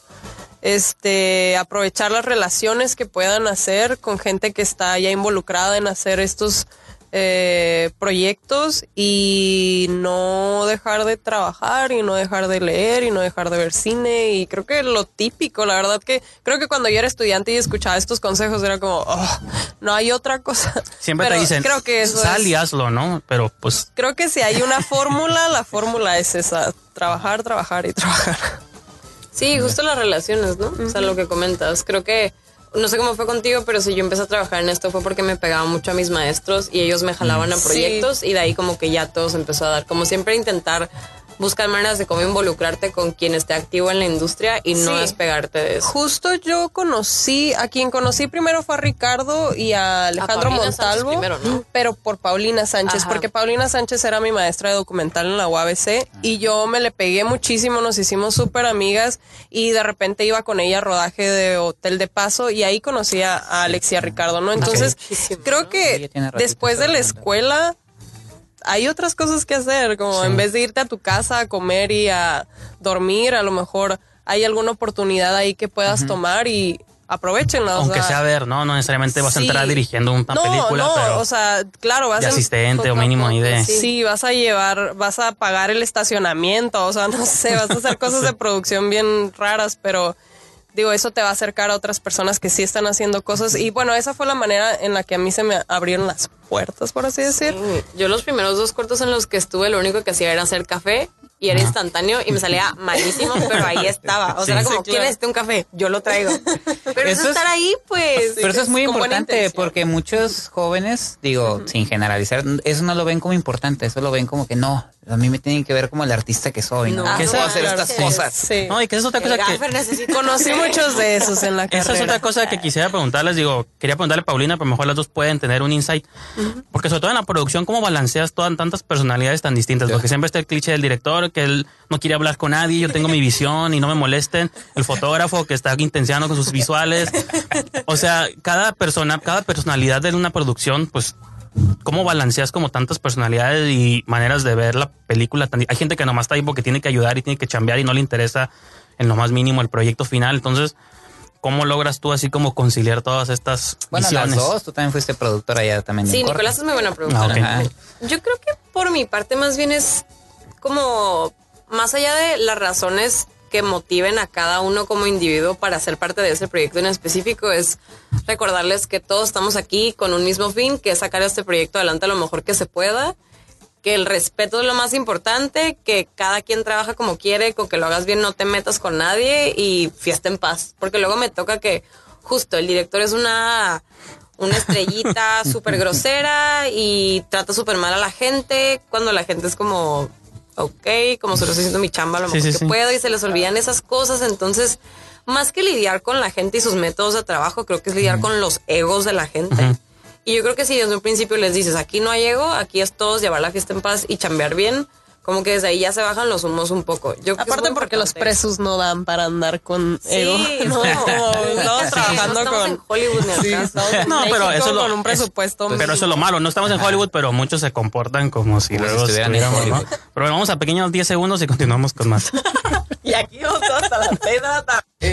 Speaker 4: este, aprovechar las relaciones que puedan hacer con gente que está ya involucrada en hacer estos eh, proyectos y no dejar de trabajar y no dejar de leer y no dejar de ver cine y creo que lo típico, la verdad que creo que cuando yo era estudiante y escuchaba estos consejos era como, "Oh, no hay otra cosa.
Speaker 2: Siempre
Speaker 4: Pero
Speaker 2: te dicen,
Speaker 4: creo que eso
Speaker 2: sal
Speaker 4: es-
Speaker 2: y hazlo, ¿no? Pero pues
Speaker 4: creo que si hay una fórmula, la fórmula es esa, trabajar, trabajar y trabajar.
Speaker 3: Sí, justo las relaciones, ¿no? O sea, lo que comentas. Creo que, no sé cómo fue contigo, pero si yo empecé a trabajar en esto fue porque me pegaba mucho a mis maestros y ellos me jalaban a
Speaker 4: Sí.
Speaker 3: proyectos y de ahí como que ya todo se empezó a dar. Como siempre intentar buscar maneras de cómo involucrarte con quien esté activo en la industria y no
Speaker 4: Sí.
Speaker 3: despegarte de eso.
Speaker 4: Justo yo conocí, a quien conocí primero fue a Ricardo y a Alejandro
Speaker 3: Sánchez
Speaker 4: Montalvo,
Speaker 3: primero, ¿no?
Speaker 4: pero por Paulina Sánchez,
Speaker 3: Ajá.
Speaker 4: porque Paulina Sánchez era mi maestra de documental en la UABC y yo me le pegué muchísimo, nos hicimos súper amigas y de repente iba con ella a rodaje de Hotel de Paso y ahí conocí a a Alex y a Ricardo, ¿no? Entonces, creo que después de la escuela hay otras cosas que hacer, como en vez de irte a tu casa a comer y a dormir, a lo mejor hay alguna oportunidad ahí que puedas tomar y aprovechenla. o
Speaker 2: aunque
Speaker 4: sea,
Speaker 2: sea ver, ¿no? No necesariamente vas a entrar dirigiendo una
Speaker 4: no,
Speaker 2: película,
Speaker 4: no,
Speaker 2: pero
Speaker 4: o sea, claro, vas
Speaker 2: de
Speaker 4: a
Speaker 2: asistente o mínimo ahí de...
Speaker 4: Sí. vas a llevar, vas a pagar el estacionamiento, o sea, no sé, vas a hacer cosas de producción bien raras, pero digo, eso te va a acercar a otras personas que sí están haciendo cosas y bueno, esa fue la manera en la que a mí se me abrieron las puertas, por así decir.
Speaker 3: Yo los primeros dos cortos en los que estuve, lo único que hacía era hacer café y era instantáneo y me salía malísimo, pero ahí estaba. O sea,
Speaker 4: Sí.
Speaker 3: era como,
Speaker 4: Sí,
Speaker 3: ¿quién
Speaker 4: claro.
Speaker 3: necesita un café? Yo lo traigo. Pero
Speaker 1: Eso
Speaker 3: eso
Speaker 1: es-
Speaker 3: estar ahí, pues.
Speaker 1: Pero eso es muy importante porque muchos jóvenes, digo, sin generalizar, eso no lo ven como importante, eso lo ven como que no, a mí me tienen que ver como el artista que soy, ¿no?
Speaker 3: No,
Speaker 2: Que
Speaker 1: puedo hacer estas
Speaker 4: sí,
Speaker 1: cosas.
Speaker 4: sí.
Speaker 2: No, y que esa es otra cosa
Speaker 3: El
Speaker 2: que...
Speaker 4: Conocí muchos de esos en la carrera.
Speaker 2: Esa es otra cosa que quisiera preguntarles. Digo, quería preguntarle a Paulina, pero mejor las dos pueden tener un insight. Porque sobre todo en la producción, ¿cómo balanceas todas tantas personalidades tan distintas? Porque siempre está el cliché del director, que él no quiere hablar con nadie, yo tengo mi visión y no me molesten. El fotógrafo que está intenseando con sus visuales. O sea, cada persona, cada personalidad de una producción, pues ¿cómo balanceas como tantas personalidades y maneras de ver la película? Hay gente que nomás está ahí porque tiene que ayudar y tiene que chambear y no le interesa en lo más mínimo el proyecto final. Entonces, ¿cómo logras tú así como conciliar todas estas
Speaker 1: Bueno,
Speaker 2: visiones?
Speaker 1: las dos, tú también fuiste productora ya también.
Speaker 3: Sí. Nicolás es muy buena productora.
Speaker 2: Ah.
Speaker 3: Yo creo que por mi parte más bien es como más allá de las razones que motiven a cada uno como individuo para ser parte de ese proyecto en específico es recordarles que todos estamos aquí con un mismo fin, que es sacar este proyecto adelante lo mejor que se pueda, que el respeto es lo más importante, que cada quien trabaja como quiere, con que lo hagas bien, no te metas con nadie y fiesta en paz, porque luego me toca que justo el director es una una estrellita súper grosera y trata súper mal a la gente cuando la gente es como, ok, como solo estoy haciendo mi chamba lo
Speaker 2: Sí,
Speaker 3: mejor
Speaker 2: sí,
Speaker 3: que puedo y se les olvidan esas cosas. Entonces, más que lidiar con la gente y sus métodos de trabajo, creo que es lidiar con los egos de la gente. Y yo creo que si desde un principio les dices, aquí no hay ego, aquí es todos llevar la fiesta en paz y chambear bien, como que desde ahí ya se bajan los humos un poco. Yo
Speaker 4: Aparte porque los presos no dan para andar con
Speaker 3: Sí,
Speaker 4: ego.
Speaker 3: no, Sí,
Speaker 4: trabajando
Speaker 3: no estamos
Speaker 4: con
Speaker 3: en Hollywood ni
Speaker 4: Sí, en
Speaker 2: No, pero
Speaker 4: México
Speaker 2: eso es lo-
Speaker 4: con un presupuesto.
Speaker 2: Pero eso es lo malo, no estamos en Hollywood, pero muchos se comportan como si
Speaker 1: Como si
Speaker 2: luego
Speaker 1: estuvieran en
Speaker 2: estuviéramos, ¿no?
Speaker 1: Hollywood.
Speaker 2: Pero bueno, vamos a pequeños 10 segundos y continuamos con más.
Speaker 4: Y aquí vamos hasta la peda.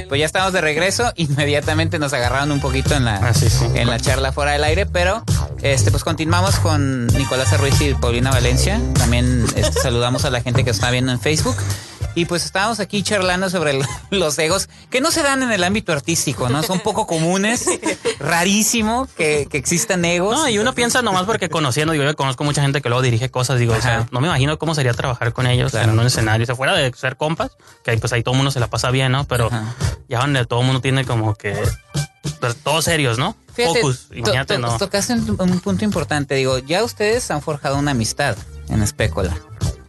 Speaker 1: Pues ya estamos de regreso, inmediatamente nos agarraron un poquito en la,
Speaker 2: Ah, sí, sí.
Speaker 1: en la charla fuera del aire, pero este pues continuamos con Nicolás Ruiz y Paulina Valencia. También este, saludamos a la gente que está viendo en Facebook. Y pues estábamos aquí charlando sobre los egos que no se dan en el ámbito artístico, ¿no? Son poco comunes, rarísimo que, que existan egos.
Speaker 2: No, y uno piensa nomás porque conociendo, digo, yo conozco mucha gente que luego dirige cosas, digo, o sea,
Speaker 1: Ajá.
Speaker 2: no me imagino cómo sería trabajar con ellos
Speaker 1: Claro.
Speaker 2: en un escenario, o sea, fuera de ser compas, que ahí pues ahí todo el mundo se la pasa bien, ¿no? Pero
Speaker 1: Ajá.
Speaker 2: ya donde todo el mundo tiene como que pues, todos serios, ¿no?
Speaker 1: Fíjate,
Speaker 2: Focus,
Speaker 1: to-
Speaker 2: imagínate,
Speaker 1: to-
Speaker 2: no.
Speaker 1: Tocaste un, un punto importante. Digo, ya ustedes han forjado una amistad en Espécola.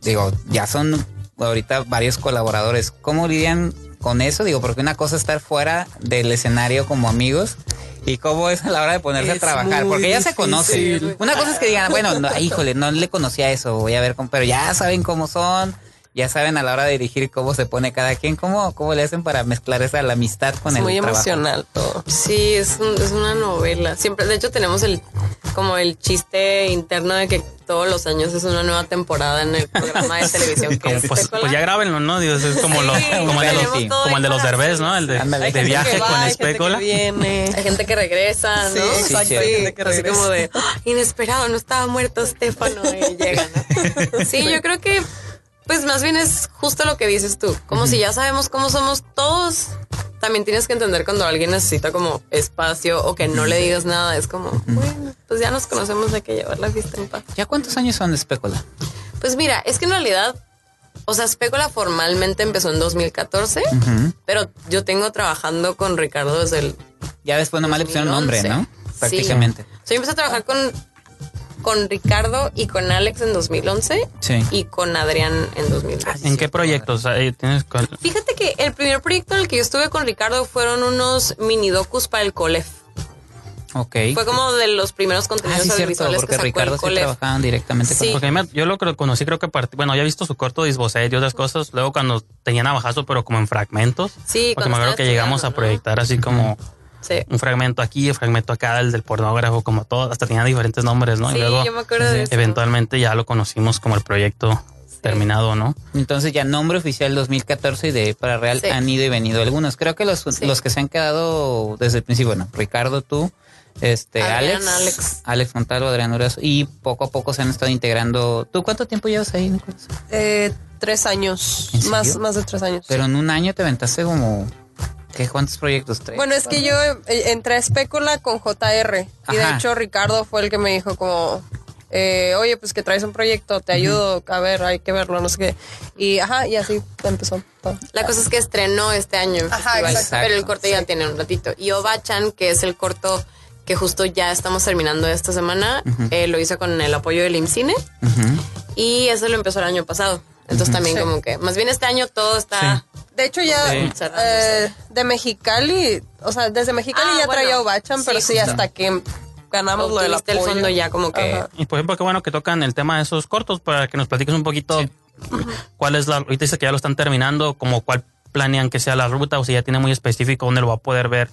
Speaker 1: Digo, ya son ahorita varios colaboradores. ¿Cómo lidian con eso? Digo, porque una cosa es estar fuera del escenario como amigos. ¿Y cómo es a la hora de ponerse a trabajar? Porque ya se conocen. Una cosa es que digan, bueno, no, híjole, no le conocía eso, voy a ver cómo, pero ya saben cómo son, ya saben a la hora de dirigir cómo se pone cada quien, cómo, cómo le hacen para mezclar esa la amistad con
Speaker 4: Es
Speaker 1: el
Speaker 4: muy
Speaker 1: trabajo.
Speaker 4: emocional todo.
Speaker 3: Sí, es, un- es una novela. Siempre, de hecho, tenemos el como el chiste interno de que todos los años es una nueva temporada en el programa de televisión que
Speaker 2: Como,
Speaker 3: es
Speaker 2: pues, pues ya grábenlo, ¿no? Digo, es como, lo,
Speaker 3: Sí,
Speaker 2: como, el de los, como el de los derbés, ¿no? El de,
Speaker 1: Ándale.
Speaker 2: De viaje
Speaker 4: va,
Speaker 2: con
Speaker 4: hay gente que
Speaker 2: espécula.
Speaker 4: viene.
Speaker 3: Hay gente que regresa,
Speaker 4: Sí,
Speaker 3: ¿no?
Speaker 4: exacto,
Speaker 1: Sí,
Speaker 4: hay
Speaker 1: sí.
Speaker 4: gente que
Speaker 3: Así
Speaker 4: regresa.
Speaker 3: como de "Ah, inesperado, no estaba muerto Estefano y llega, ¿no? Sí, yo creo que pues más bien es justo lo que dices tú, como si ya sabemos cómo somos todos. También tienes que entender cuando alguien necesita como espacio o que no le digas nada, es como, bueno, pues ya nos conocemos, hay que llevar la fiesta en paz.
Speaker 1: ¿Ya cuántos años son de Espécola?
Speaker 3: Pues mira, es que en realidad, o sea, Spécula formalmente empezó en 2014, pero yo tengo trabajando con Ricardo desde el
Speaker 1: Ya después nomás le pusieron nombre,
Speaker 3: 2011.
Speaker 1: ¿no? Prácticamente.
Speaker 3: Sí. O sea, yo empecé a trabajar con, con Ricardo y con Alex en 2011
Speaker 1: Sí.
Speaker 3: y con Adrián en 2012.
Speaker 2: ¿En qué proyectos? Ahí tienes cuál-
Speaker 3: Fíjate que el primer proyecto en el que yo estuve con Ricardo fueron unos mini docus para el Colef.
Speaker 1: Ok.
Speaker 3: Fue como de los primeros
Speaker 1: Ah,
Speaker 3: contenidos
Speaker 1: sí, cierto,
Speaker 3: audiovisuales
Speaker 1: porque
Speaker 3: que sacó
Speaker 1: Ricardo
Speaker 3: el
Speaker 1: sí trabajaban directamente
Speaker 3: Sí.
Speaker 1: con
Speaker 2: Porque yo lo que conocí, creo que partí, bueno, ya he visto su corto de Isbosé y otras cosas, luego cuando tenía navajazo, pero como en fragmentos.
Speaker 3: Sí,
Speaker 2: porque me acuerdo que llegamos a proyectar así como
Speaker 3: Sí.
Speaker 2: un fragmento aquí, un fragmento acá, el del pornógrafo, como todo, hasta tenía diferentes nombres, ¿no?
Speaker 3: Sí,
Speaker 2: y luego
Speaker 3: yo me acuerdo de eso.
Speaker 2: eventualmente ya lo conocimos como el proyecto terminado, ¿no?
Speaker 1: Entonces ya nombre oficial 2014 y de para real
Speaker 3: Sí.
Speaker 1: han ido y venido algunos. Creo que los,
Speaker 3: Sí.
Speaker 1: los que se han quedado desde el principio, bueno, Ricardo, tú, este,
Speaker 3: Adrián,
Speaker 1: Alex,
Speaker 3: Alex.
Speaker 1: Alex Montalvo, Adrián Urazo, y poco a poco se han estado integrando. ¿Tú cuánto tiempo llevas ahí, Nicolás?
Speaker 4: Eh, tres años. Más, más de tres años.
Speaker 1: Pero en un año te aventaste como, ¿qué? ¿Cuántos proyectos? ¿Tres?
Speaker 4: Bueno, es que yo eh, entré a Espécula con JR. Y de hecho, Ricardo fue el que me dijo como. eh, oye, pues que traes un proyecto, te ayudo, a ver, hay que verlo, no sé qué. Y ajá, y así empezó todo.
Speaker 3: La cosa es que estrenó este año
Speaker 4: Ajá,
Speaker 1: exacto.
Speaker 3: pero el corto ya tiene un ratito. Y Obachan, que es el corto que justo ya estamos terminando esta semana, eh, lo hice con el apoyo del IMCINE y eso lo empezó el año pasado. Entonces también
Speaker 4: Sí.
Speaker 3: como que, más bien este año todo está...
Speaker 4: De hecho, ya
Speaker 1: Sí.
Speaker 4: eh, de Mexicali, o sea, desde Mexicali
Speaker 3: Ah,
Speaker 4: ya
Speaker 3: bueno.
Speaker 4: traía Obachan, pero
Speaker 3: Sí,
Speaker 4: hasta que ganamos lo del
Speaker 3: el
Speaker 4: apoyo.
Speaker 3: fondo ya como que...
Speaker 4: Ajá.
Speaker 2: Y por ejemplo, qué bueno que tocan el tema de esos cortos para que nos platiques un poquito cuál es la. Ahorita dice que ya lo están terminando, como cuál planean que sea la ruta o si ya tiene muy específico dónde lo va a poder ver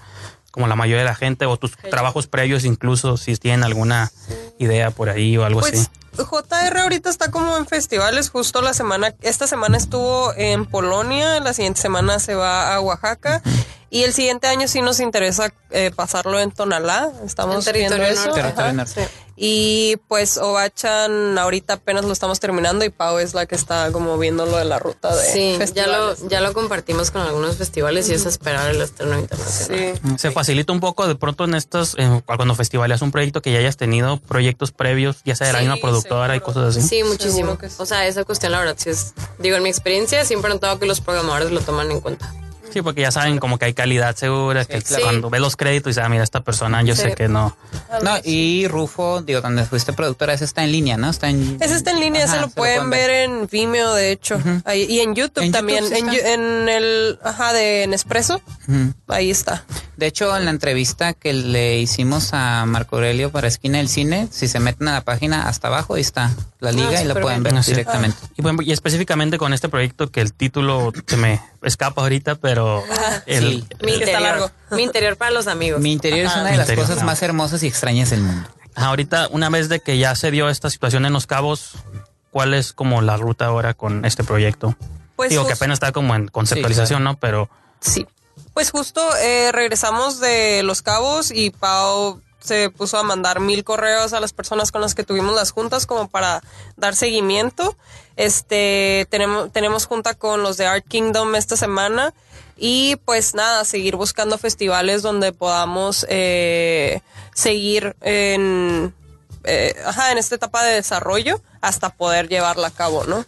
Speaker 2: como la mayoría de la gente o tus trabajos previos incluso si tienen alguna idea por ahí o algo así.
Speaker 4: Pues JR ahorita está como en festivales, justo la semana, esta semana estuvo en Polonia, la siguiente semana se va a Oaxaca y el siguiente año sí nos interesa eh, pasarlo en Tonalá, estamos
Speaker 3: En
Speaker 4: viendo
Speaker 3: territorio
Speaker 4: eso.
Speaker 3: norte.
Speaker 1: Territorio
Speaker 4: ajá.
Speaker 1: norte.
Speaker 4: Y pues Ovachan ahorita apenas lo estamos terminando y Pau es la que está como viendo lo de la ruta de
Speaker 3: Sí, ya lo, ya lo compartimos con algunos festivales y es esperar el estreno internacional.
Speaker 4: Sí.
Speaker 2: Se facilita un poco de pronto en estas, eh, cuando festivales un proyecto que ya hayas tenido proyectos previos, ya sea de la
Speaker 4: Sí,
Speaker 2: misma productora y cosas así.
Speaker 3: Sí, muchísimo.
Speaker 4: Sí.
Speaker 3: O sea, esa cuestión, la verdad, sí es. Digo, en mi experiencia, siempre he notado que los programadores lo toman en cuenta.
Speaker 2: Sí, porque ya saben como que hay calidad segura, que
Speaker 1: claro.
Speaker 2: cuando ves los créditos y ah, mira, esta persona, yo sé que no.
Speaker 1: No, y Rufo, digo, donde fuiste productora, ese está en línea, ¿no? Está en...
Speaker 4: Ese está en línea,
Speaker 1: Ajá,
Speaker 4: se lo pueden ver en Vimeo, de hecho. Ahí- y en YouTube
Speaker 1: En YouTube
Speaker 4: también.
Speaker 1: sí
Speaker 4: en, el, ajá, de Nespresso.
Speaker 1: Ujú.
Speaker 4: Ahí está.
Speaker 1: De hecho, en la entrevista que le hicimos a Marco Aurelio para Esquina del Cine, si se meten a la página hasta abajo, ahí está la liga y lo
Speaker 3: súper
Speaker 1: pueden
Speaker 3: bien.
Speaker 1: ver
Speaker 2: Ah, sí.
Speaker 1: directamente.
Speaker 2: Y, ejemplo, y específicamente con este proyecto que el título se me escapa ahorita, pero el,
Speaker 1: Sí.
Speaker 3: Mi
Speaker 4: está
Speaker 3: interior.
Speaker 4: largo.
Speaker 3: Mi interior para los amigos.
Speaker 1: Mi interior es una de
Speaker 2: Mi
Speaker 1: las
Speaker 2: interior,
Speaker 1: cosas
Speaker 2: no.
Speaker 1: más hermosas y extrañas del mundo.
Speaker 2: ahorita, una vez de que ya se dio esta situación en Los Cabos, ¿cuál es como la ruta ahora con este proyecto?
Speaker 4: Pues
Speaker 2: Digo que apenas está como en conceptualización, ¿no? Pero
Speaker 3: Sí.
Speaker 4: Pues justo eh, regresamos de Los Cabos y Pau se puso a mandar mil correos a las personas con las que tuvimos las juntas como para dar seguimiento. Este tenemos, tenemos junta con los de Art Kingdom esta semana y pues nada, seguir buscando festivales donde podamos eh, seguir en, eh, ajá, en esta etapa de desarrollo hasta poder llevarla a cabo, ¿no?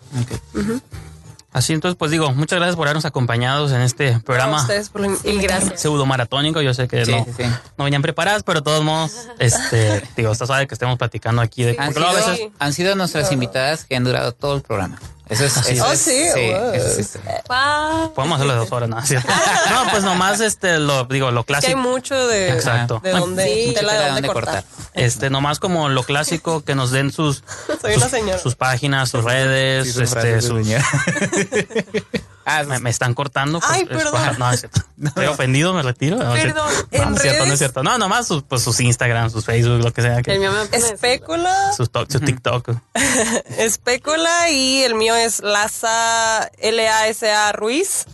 Speaker 2: así entonces, pues digo, muchas gracias por habernos acompañado en este
Speaker 4: A
Speaker 2: programa
Speaker 4: ustedes por la
Speaker 3: gracias.
Speaker 2: pseudo maratónico. Yo sé que
Speaker 1: Sí,
Speaker 2: no,
Speaker 1: sí, sí.
Speaker 2: no venían preparadas, pero de todos modos, este, digo, está suave que estemos platicando aquí de
Speaker 1: Han
Speaker 2: a veces
Speaker 1: han sido nuestras invitadas que han durado todo el programa. Eso es. eso
Speaker 4: Oh,
Speaker 1: es-
Speaker 4: sí, wow.
Speaker 1: eso es-
Speaker 3: Pa-
Speaker 2: podemos hacerlo de dos horas, ¿no? No, pues nomás este lo digo, lo
Speaker 4: Es que hay
Speaker 2: clásico.
Speaker 4: mucho de,
Speaker 2: Exacto.
Speaker 4: de dónde,
Speaker 3: Sí,
Speaker 4: de
Speaker 1: tela de
Speaker 4: dónde cortar.
Speaker 1: cortar.
Speaker 2: Este, nomás como lo clásico que nos den sus,
Speaker 4: Soy
Speaker 2: sus,
Speaker 4: una señora.
Speaker 2: sus páginas, sus redes,
Speaker 1: Sí, sus
Speaker 2: este, sus-.
Speaker 1: Ah,
Speaker 2: me, me están cortando. pues,
Speaker 4: Ay,
Speaker 2: es-
Speaker 4: perdón.
Speaker 2: no, es cierto. Estoy ofendido, me retiro. No, es No, no es cierto, no es cierto. No, nomás sus, pues, sus Instagram, sus Facebook, lo que sea. que-
Speaker 3: El mío me
Speaker 2: sus, to- su TikTok.
Speaker 4: espécula y el mío es Laza, L-A-S-A Ruiz.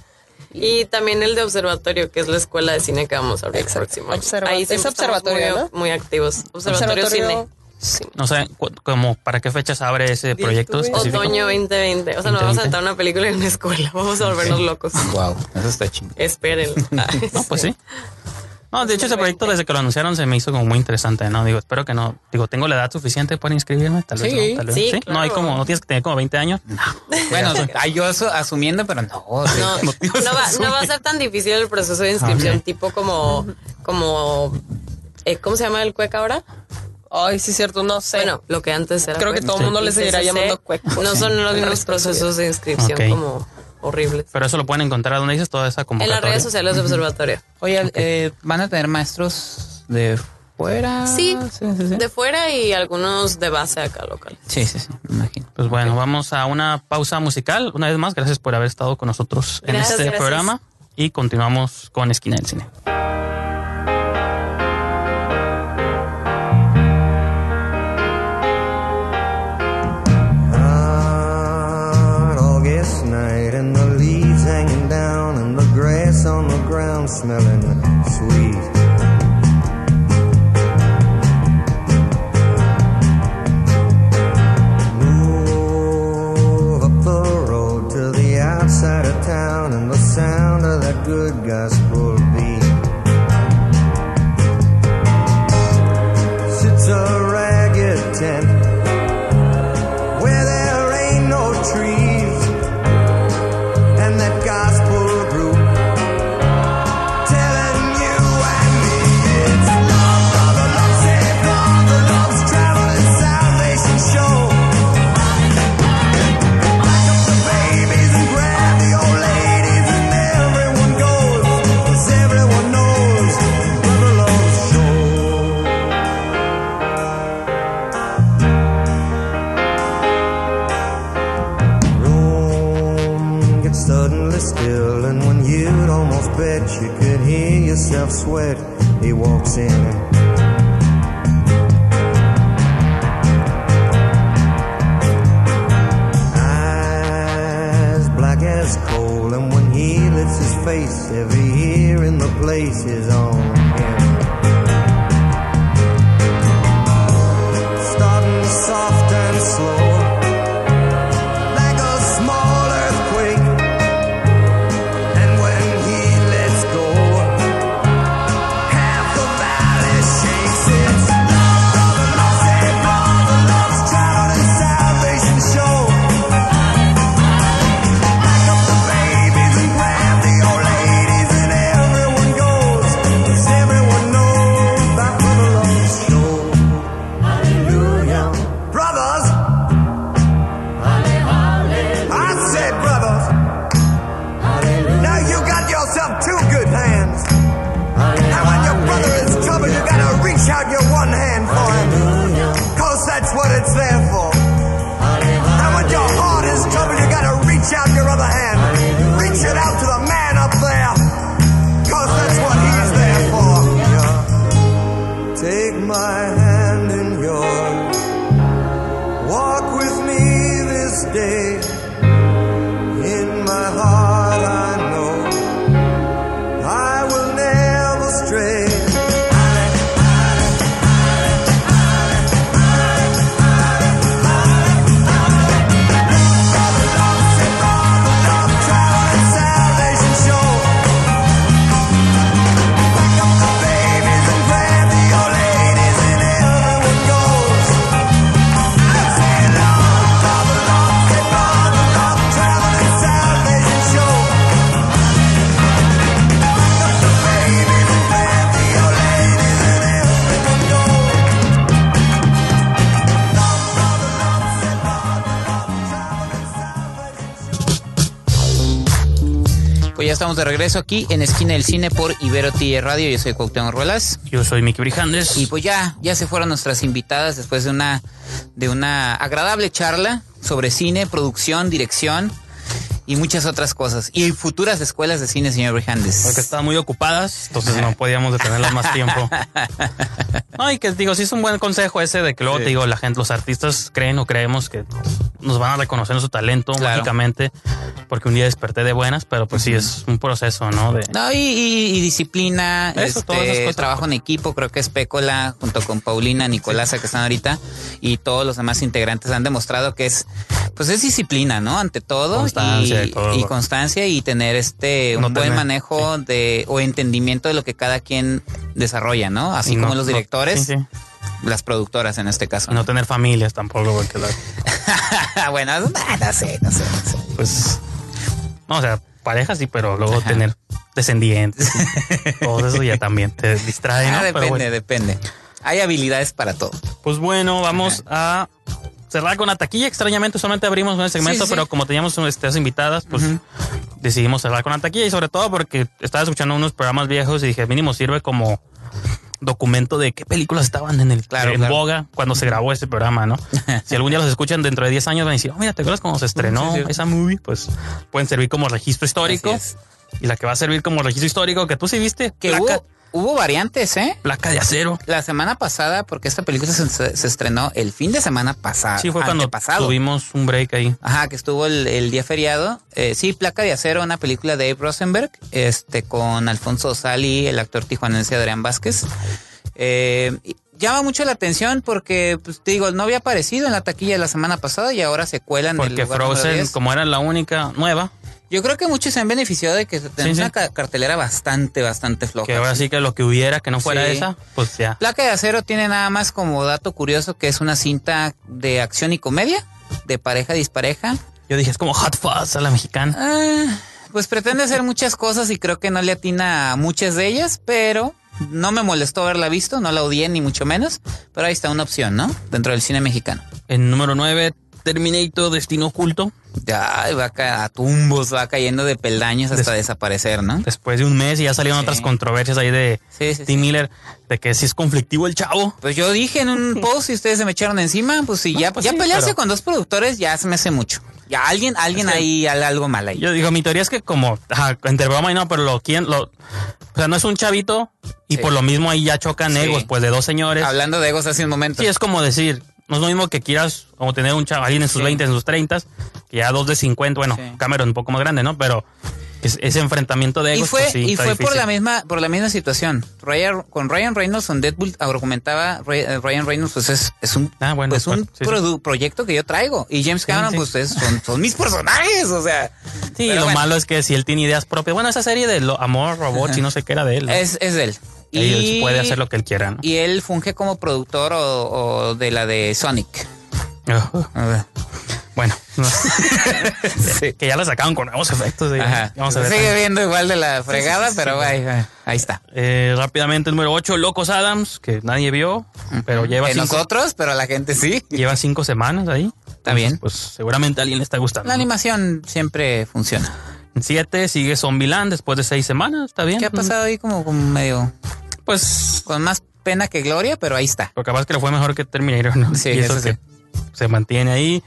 Speaker 3: Y también el de observatorio, que es la escuela de cine que vamos a abrir el
Speaker 4: Exacto.
Speaker 3: próximo año. Ahí
Speaker 4: es
Speaker 3: siempre estamos
Speaker 4: observatorio,
Speaker 3: muy,
Speaker 4: ¿no?
Speaker 3: muy activos. Observatorio, Cine.
Speaker 4: Sí.
Speaker 2: No sé, como, ¿para qué fechas abre ese proyecto específico?
Speaker 3: Otoño 2020. O sea, nos vamos a
Speaker 2: 2020.
Speaker 3: sentar una película en una escuela. Vamos a volvernos locos.
Speaker 1: Wow, eso está chingón.
Speaker 3: Espérenlo.
Speaker 2: No, pues sí. No, de hecho ese proyecto desde que lo anunciaron se me hizo como muy interesante, ¿no? Digo, espero que no, digo, tengo la edad suficiente para inscribirme, tal vez
Speaker 1: Sí,
Speaker 2: no, tal vez
Speaker 3: sí,
Speaker 2: No hay como, no tienes que tener como 20 años. No.
Speaker 1: Bueno, ay, yo asu- asumiendo, pero no.
Speaker 3: No, no, va, no va a ser tan difícil el proceso de inscripción, tipo como, como, eh, ¿cómo se llama el cueca ahora?
Speaker 4: Ay, sí, cierto, no sé.
Speaker 3: Bueno, lo que antes era.
Speaker 4: Creo que todo el mundo le seguirá llamando cueca.
Speaker 3: No son los mismos procesos de inscripción como horribles.
Speaker 2: Pero eso lo pueden encontrar donde dices toda esa
Speaker 3: En
Speaker 2: convocatoria.
Speaker 3: las redes sociales de observatorio.
Speaker 1: Oye, eh, ¿van a tener maestros de fuera?
Speaker 3: Sí,
Speaker 1: sí, sí. sí.
Speaker 3: de fuera y algunos de base acá local.
Speaker 1: Sí, sí, sí, me imagino.
Speaker 2: Pues bueno, vamos a una pausa musical. Una vez más, gracias por haber estado con nosotros en este
Speaker 3: gracias.
Speaker 2: programa y continuamos con Esquina del Cine.
Speaker 6: Smelling still, and when you'd almost bet you could hear yourself sweat he walks in. Eyes black as coal, and when he lifts his face, every ear in the place is on day.
Speaker 1: Estamos de regreso aquí en Esquina del Cine por Ibero TI Radio. Yo soy Cuauhtémoc Ruelas.
Speaker 2: Yo soy Miki Brijandes.
Speaker 1: Y pues ya, ya se fueron nuestras invitadas después de una, de una agradable charla sobre cine, producción, dirección y muchas otras cosas. Y futuras escuelas de cine, señor Brijandes.
Speaker 2: Porque estaban muy ocupadas, entonces no podíamos detenerlas más tiempo. No, y que digo, sí es un buen consejo ese de que luego
Speaker 1: Sí.
Speaker 2: te digo, la gente, los artistas creen o creemos que nos van a reconocer su talento
Speaker 1: Claro.
Speaker 2: mágicamente, porque un día desperté de buenas, pero pues sí es un proceso, ¿no? De,
Speaker 1: No, y, y- y disciplina,
Speaker 2: Eso,
Speaker 1: este,
Speaker 2: cosas.
Speaker 1: trabajo en equipo, creo que es Pécola junto con Paulina, Nicolasa que están ahorita y todos los demás integrantes han demostrado que es, pues es disciplina, ¿no? Ante todo
Speaker 2: Constancia
Speaker 1: y,
Speaker 2: y todo.
Speaker 1: y constancia y tener este
Speaker 2: No
Speaker 1: un buen
Speaker 2: tener-
Speaker 1: manejo de o entendimiento de lo que cada quien desarrolla, ¿no? Así
Speaker 2: no-
Speaker 1: como los
Speaker 2: no-
Speaker 1: directores,
Speaker 2: sí, sí.
Speaker 1: las productoras en este caso.
Speaker 2: No tener familias tampoco, porque la-
Speaker 1: bueno, no, no sé, no sé, no sé.
Speaker 2: pues, no, o sea, parejas sí, pero luego tener descendientes, todo eso ya también te distrae, ¿no?
Speaker 1: Ah,
Speaker 2: Pero
Speaker 1: depende,
Speaker 2: bueno.
Speaker 1: depende. Hay habilidades para todo.
Speaker 2: Pues bueno, vamos a cerrar con la taquilla. Extrañamente solamente abrimos un segmento,
Speaker 1: Sí, sí.
Speaker 2: pero como teníamos estas invitadas, pues decidimos cerrar con la taquilla y sobre todo porque estaba escuchando unos programas viejos y dije, mínimo sirve como documento de qué películas estaban en el
Speaker 1: Claro,
Speaker 2: en
Speaker 1: claro.
Speaker 2: boga cuando se grabó ese programa, ¿no? si algún día los escuchan dentro de 10 años van a decir, oh, mira, ¿te acuerdas cuando se estrenó
Speaker 1: Sí,
Speaker 2: esa movie? Pues pueden servir como registro histórico. Y la que va a servir como registro histórico, que tú sí viste,
Speaker 1: Que
Speaker 2: placa,
Speaker 1: hubo, hubo variantes, ¿eh?
Speaker 2: placa de acero.
Speaker 1: La semana pasada, porque esta película se, se estrenó el fin de semana pasado.
Speaker 2: Sí, fue cuando
Speaker 1: antepasado.
Speaker 2: tuvimos un break ahí.
Speaker 1: Ajá, que estuvo el, el día feriado. Eh, sí, Placa de Acero, una película de Abe Rosenberg, este, con Alfonso Sali, el actor tijuanense Adrián Vázquez. Eh, llama mucho la atención porque, pues te digo, no había aparecido en la taquilla la semana pasada y ahora se cuela en el
Speaker 2: Porque
Speaker 1: lugar
Speaker 2: Frozen,
Speaker 1: 10.
Speaker 2: como era la única nueva,
Speaker 1: Yo creo que muchos se han beneficiado de que tenemos
Speaker 2: sí.
Speaker 1: una ca- cartelera bastante, bastante floja.
Speaker 2: que ahora sí que lo que hubiera que no fuera
Speaker 1: Sí.
Speaker 2: esa, pues ya.
Speaker 1: Placa de Acero tiene nada más como dato curioso que es una cinta de acción y comedia, de pareja dispareja.
Speaker 2: Yo dije, es como Hot Fuzz a la mexicana.
Speaker 1: Ah, pues pretende hacer muchas cosas y creo que no le atina a muchas de ellas, pero no me molestó haberla visto, no la odié ni mucho menos, pero ahí está una opción, ¿no? Dentro del cine mexicano.
Speaker 2: En número 9, Terminator Destino Oculto.
Speaker 1: Ya va ca- a tumbos, va cayendo de peldaños hasta
Speaker 2: Des-
Speaker 1: desaparecer, ¿no?
Speaker 2: Después de un mes y ya salieron
Speaker 1: Sí.
Speaker 2: otras controversias ahí de
Speaker 1: Sí, sí,
Speaker 2: Tim. Miller, de que si es conflictivo el chavo.
Speaker 1: Pues yo dije en un post y ustedes se me echaron encima, pues sí, ya,
Speaker 2: pues
Speaker 1: ya pelearse
Speaker 2: pero-
Speaker 1: con dos productores ya se me hace mucho. Ya alguien, alguien ahí, algo mal ahí.
Speaker 2: Yo digo, mi teoría es que como, ajá, entre broma y no, pero lo quién, lo, o sea, no es un chavito y
Speaker 1: Sí.
Speaker 2: por lo mismo ahí ya chocan
Speaker 1: Sí.
Speaker 2: egos, pues de dos señores.
Speaker 1: Hablando de egos hace un momento.
Speaker 2: Sí, es como decir, no es lo mismo que quieras como tener un chaval en sus
Speaker 1: Sí.
Speaker 2: 20, en sus 30, que ya dos de 50, bueno. Cameron un poco más grande, ¿no? Pero es- ese enfrentamiento de
Speaker 1: Y
Speaker 2: egos,
Speaker 1: fue,
Speaker 2: pues sí,
Speaker 1: y
Speaker 2: está
Speaker 1: fue por la misma, por la misma situación. Ryan- con Ryan Reynolds en Deadpool argumentaba eh, Ryan Reynolds pues es, es un,
Speaker 2: Ah, bueno,
Speaker 1: pues un
Speaker 2: sí, sí.
Speaker 1: produ- proyecto que yo traigo. Y James Cameron, pues es- son, son mis personajes, o sea.
Speaker 2: Sí, lo
Speaker 1: bueno,
Speaker 2: malo es que si él tiene ideas propias. Bueno, esa serie de lo, Amor, Robots y no sé qué era de él. ¿no?
Speaker 1: Es, es de él.
Speaker 2: Él puede hacer lo que él quiera, ¿no?
Speaker 1: Y él funge como productor o, o de la de Sonic.
Speaker 2: Bueno, no.
Speaker 1: Sí.
Speaker 2: que ya la sacaron con nuevos efectos.
Speaker 1: Ajá.
Speaker 2: Vamos a ver.
Speaker 1: Sigue viendo igual de la fregada,
Speaker 2: sí, sí,
Speaker 1: pero ahí, ahí está.
Speaker 2: Eh, rápidamente, el número 8, Locos Adams, que nadie vio, pero lleva
Speaker 1: De
Speaker 2: cinco,
Speaker 1: nosotros, pero la gente sí.
Speaker 2: lleva cinco semanas ahí.
Speaker 1: Está bien.
Speaker 2: Pues seguramente a alguien le está gustando.
Speaker 1: La animación siempre funciona.
Speaker 2: En siete sigue Zombieland después de seis semanas, está bien.
Speaker 1: ¿Qué ha pasado ahí como, como medio
Speaker 2: Pues,
Speaker 1: con más pena que gloria, pero ahí está.
Speaker 2: lo capaz que le fue mejor que Terminator, ¿no?
Speaker 1: Sí,
Speaker 2: Y eso,
Speaker 1: eso
Speaker 2: que se mantiene ahí.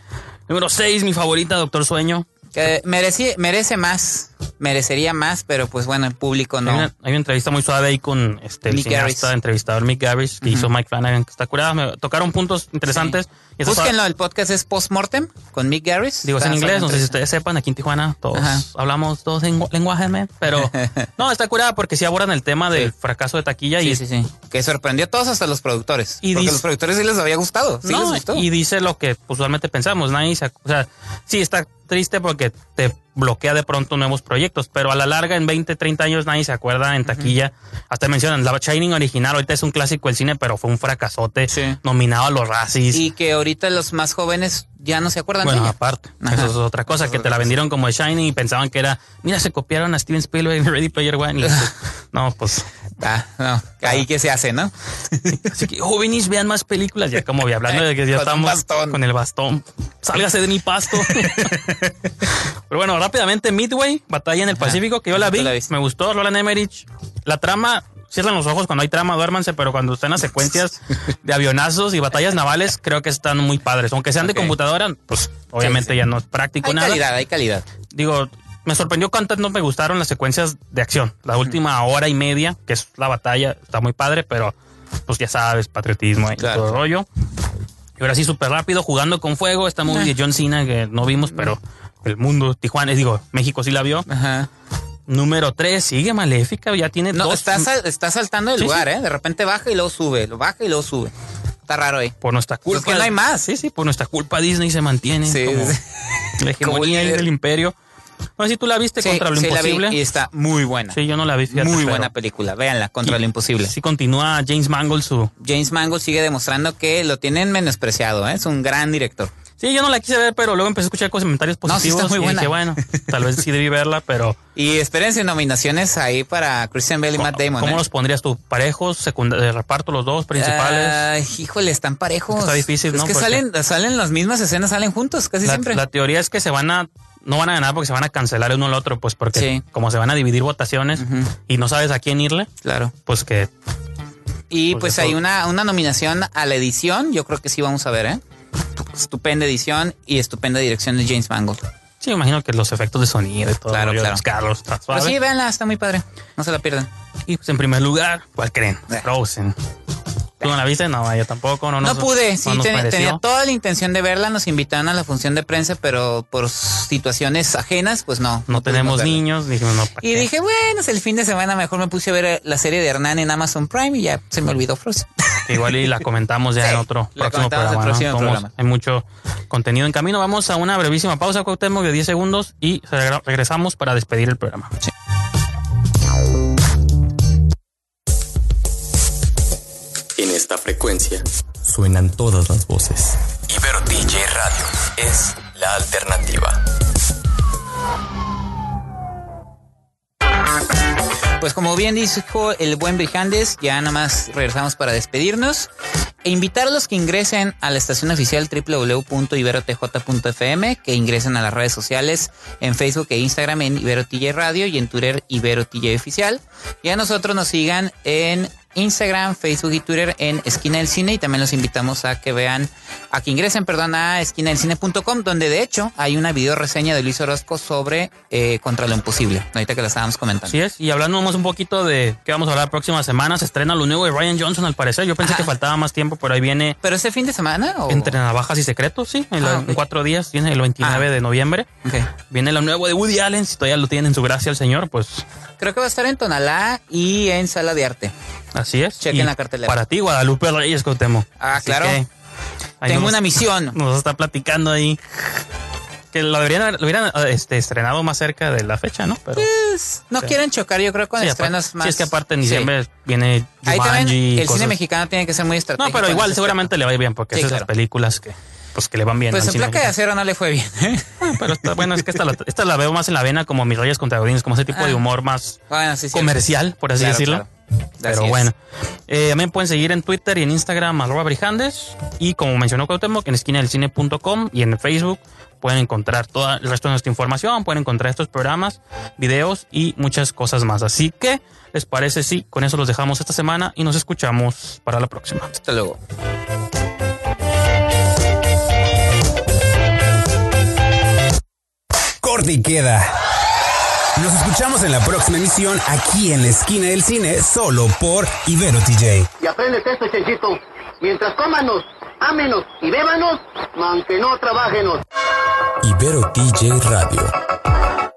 Speaker 2: Número 6, mi favorita, Doctor Sueño.
Speaker 1: Que merece, merece más, merecería más, pero pues bueno, el público
Speaker 2: Hay,
Speaker 1: no.
Speaker 2: una, hay una entrevista muy suave ahí con este, el
Speaker 1: Mick
Speaker 2: cineasta, entrevistador Mick Garris, que hizo Mike Flanagan, que está curada. Me tocaron puntos interesantes.
Speaker 1: Búsquenlo, el podcast es Postmortem con Mick Garris.
Speaker 2: Digo, es en inglés, no sé si ustedes sepan, aquí en Tijuana todos
Speaker 1: Ajá.
Speaker 2: hablamos dos lengu- lenguajes, men, pero no, está curada porque sí abordan el tema del
Speaker 1: Sí.
Speaker 2: fracaso de taquilla
Speaker 1: Sí,
Speaker 2: y,
Speaker 1: sí, sí. Que sorprendió a todos hasta los productores.
Speaker 2: Y
Speaker 1: porque
Speaker 2: dice-
Speaker 1: los productores sí les había gustado. Sí
Speaker 2: no,
Speaker 1: les gustó.
Speaker 2: y dice lo que usualmente pensamos, nadie se ac- o sea, sí está triste porque te bloquea de pronto nuevos proyectos, pero a la larga en 20, 30 años nadie se acuerda en taquilla. Hasta mencionan la Shining original, ahorita es un clásico del cine, pero fue un fracasote,
Speaker 1: Sí.
Speaker 2: nominado a los Razzies.
Speaker 1: Y que ahorita los más jóvenes ya no se acuerdan
Speaker 2: Bueno,
Speaker 1: de ella.
Speaker 2: aparte,
Speaker 1: Ajá.
Speaker 2: eso es otra cosa, que te la vendieron como de Shining y pensaban que era, mira, se copiaron a Steven Spielberg en Ready Player One. Y no, pues,
Speaker 1: Ah, no, ahí que se hace, ¿no?
Speaker 2: así que jóvenes vean más películas, ya como ya hablando de que ya
Speaker 1: Con
Speaker 2: estamos con el bastón. Sálgase de mi pasto. Pero bueno, rápidamente, Midway, Batalla en el Pacífico, que yo la vi,
Speaker 1: la
Speaker 2: me gustó, Roland Emmerich. La trama, cierran los ojos cuando hay trama, duérmanse, pero cuando están las secuencias de avionazos y batallas navales, creo que están muy padres. Aunque sean
Speaker 1: Ok.
Speaker 2: de computadora, pues obviamente
Speaker 1: sí.
Speaker 2: ya no es práctico
Speaker 1: Hay
Speaker 2: nada.
Speaker 1: calidad, hay calidad.
Speaker 2: Digo, me sorprendió cuántas no me gustaron las secuencias de acción. La última hora y media, que es la batalla, está muy padre, pero pues ya sabes, patriotismo y
Speaker 1: Claro.
Speaker 2: todo el rollo. Y ahora sí, súper rápido, jugando con fuego. Esta movie de John Cena que no vimos, pero el mundo, Tijuana, digo, México sí la vio.
Speaker 1: Ajá.
Speaker 2: Número 3, sigue Maléfica, ya tiene
Speaker 1: No,
Speaker 2: dos.
Speaker 1: está, sal- está saltando el
Speaker 2: Sí,
Speaker 1: lugar,
Speaker 2: sí.
Speaker 1: ¿eh? De repente baja y luego sube, lo baja y luego sube. Está raro ahí.
Speaker 2: Por nuestra culpa.
Speaker 1: Pues que no hay más.
Speaker 2: Sí, sí, por nuestra culpa Disney se mantiene
Speaker 1: Sí,
Speaker 2: como la hegemonía del imperio. No sé si tú la viste
Speaker 1: Sí,
Speaker 2: contra lo
Speaker 1: sí la vi
Speaker 2: imposible.
Speaker 1: y está muy buena.
Speaker 2: Sí, yo no la vi, fíjate,
Speaker 1: muy buena película. Véanla, Contra
Speaker 2: Y-
Speaker 1: lo Imposible.
Speaker 2: Sí, continúa James Mangold su,
Speaker 1: James Mangold sigue demostrando que lo tienen menospreciado, ¿eh? Es un gran director.
Speaker 2: Sí, yo no la quise ver, pero luego empecé a escuchar comentarios
Speaker 1: No, sí
Speaker 2: positivos
Speaker 1: está muy
Speaker 2: y
Speaker 1: buena.
Speaker 2: dije, bueno, tal vez sí debí verla, pero
Speaker 1: Y espérense nominaciones ahí para Christian Bale y Matt Damon.
Speaker 2: ¿cómo
Speaker 1: ¿eh?
Speaker 2: los pondrías tú? ¿Parejos, reparto los dos principales?
Speaker 1: Ay, híjole, están parejos.
Speaker 2: Está difícil,
Speaker 1: es
Speaker 2: ¿no?
Speaker 1: que
Speaker 2: Porque-
Speaker 1: salen, salen las mismas escenas, salen juntos, casi
Speaker 2: la,
Speaker 1: siempre.
Speaker 2: la teoría es que se van a, no van a ganar porque se van a cancelar el uno al otro, pues porque
Speaker 1: Sí.
Speaker 2: como se van a dividir votaciones y no sabes a quién irle,
Speaker 1: Claro.
Speaker 2: pues que
Speaker 1: Y
Speaker 2: Pues
Speaker 1: pues, hay una, una nominación a la edición, yo creo que sí vamos a ver, ¿eh? Estupenda edición y estupenda dirección de James Mangold.
Speaker 2: sí, me imagino que los efectos de sonido y todo,
Speaker 1: Claro, claro.
Speaker 2: los carros, está
Speaker 1: Pero
Speaker 2: suave.
Speaker 1: sí, véanla, está muy padre. No se la pierdan.
Speaker 2: Y pues en primer lugar, ¿cuál creen?
Speaker 1: Eh.
Speaker 2: Frozen. ¿Tú no la viste? No, yo tampoco. No,
Speaker 1: No,
Speaker 2: nos-
Speaker 1: pude, sí,
Speaker 2: no
Speaker 1: ten- tenía toda la intención de verla, nos invitaron a la función de prensa, pero por situaciones ajenas, pues no.
Speaker 2: No tenemos niños, dijimos no. ¿para
Speaker 1: Y
Speaker 2: qué?
Speaker 1: dije, bueno, es el fin de semana, mejor me puse a ver la serie de Hernán en Amazon Prime y ya se me olvidó Frozen.
Speaker 2: Igual y la comentamos ya
Speaker 1: Sí,
Speaker 2: en otro próximo
Speaker 1: el
Speaker 2: programa. Hay mucho contenido en camino. Vamos a una brevísima pausa, Cuauhtémoc, de 10 segundos y regresamos para despedir el programa.
Speaker 7: En frecuencia suenan todas las voces. Ibero DJ Radio es la alternativa.
Speaker 1: Pues como bien dijo el buen Brijandes, ya nada más regresamos para despedirnos e invitar a los que ingresen a la estación oficial www.iberotj.fm, que ingresen a las redes sociales en Facebook e Instagram en Ibero TJ Radio y en Twitter Ibero TJ Oficial. Y a nosotros nos sigan en Instagram, Facebook y Twitter en Esquina del Cine y también los invitamos a que vean, a que ingresen, perdón, a esquinadelcine.com donde de hecho hay una video reseña de Luis Orozco sobre eh, Contra lo Imposible, ahorita que la estábamos comentando.
Speaker 2: Así es, y hablando más un poquito de qué vamos a hablar la próxima semana, se estrena lo nuevo de Ryan Johnson al parecer. Yo pensé
Speaker 1: Ah.
Speaker 2: que faltaba más tiempo, pero ahí viene
Speaker 1: ¿Pero ese fin de semana? O?
Speaker 2: Entre Navajas y Secretos, sí, en, la-
Speaker 1: Ah, ok.
Speaker 2: en cuatro días, viene el 29
Speaker 1: Ah.
Speaker 2: de noviembre.
Speaker 1: Ok.
Speaker 2: Viene lo nuevo de Woody Allen, si todavía lo tienen en su gracia el señor, pues
Speaker 1: Creo que va a estar en Tonalá y en Sala de Arte.
Speaker 2: Así es.
Speaker 1: Chequen
Speaker 2: Y
Speaker 1: la cartelera.
Speaker 2: Para ti, Guadalupe Reyes, Cotemo.
Speaker 1: Ah,
Speaker 2: Así
Speaker 1: claro. Tengo
Speaker 2: nos-
Speaker 1: una misión.
Speaker 2: Nos está platicando ahí. Que lo deberían lo hubieran este, estrenado más cerca de la fecha, ¿no? Pero
Speaker 1: Pues, no quieren chocar, yo creo, con
Speaker 2: sí,
Speaker 1: estrenos
Speaker 2: aparte-
Speaker 1: más.
Speaker 2: sí, es que aparte en
Speaker 1: Sí.
Speaker 2: diciembre viene
Speaker 1: Ahí también el
Speaker 2: cosas-
Speaker 1: cine mexicano tiene que ser muy estratégico.
Speaker 2: No, pero igual seguramente le va a ir bien porque
Speaker 1: Sí,
Speaker 2: es de
Speaker 1: claro.
Speaker 2: esas películas que pues que le van bien.
Speaker 1: Pues en placa de acero no le fue bien. ¿eh?
Speaker 2: Pero está bueno, es que esta la, esta la veo más en la vena como Mis Reyes contra Godines, como ese tipo de
Speaker 1: Ah.
Speaker 2: humor más
Speaker 1: bueno, sí, sí.
Speaker 2: comercial, por así
Speaker 1: Claro,
Speaker 2: decirlo.
Speaker 1: claro.
Speaker 2: Pero
Speaker 1: Así
Speaker 2: bueno, eh, también pueden seguir en Twitter y en Instagram arroba brijandes y como mencionó Cuauhtémoc en esquina del cine.com y en Facebook pueden encontrar todo el resto de nuestra información, pueden encontrar estos programas, videos y muchas cosas más. Así que, ¿les parece si con eso los dejamos esta semana y nos escuchamos para la próxima?
Speaker 1: Hasta luego.
Speaker 8: Corte y queda. Nos escuchamos en la próxima emisión aquí en la esquina del cine, solo por Ibero TJ.
Speaker 9: Y aprendes esto, Chenchito. Mientras cómanos, ámenos y bébanos, aunque no trabajenos.
Speaker 7: Ibero DJ Radio.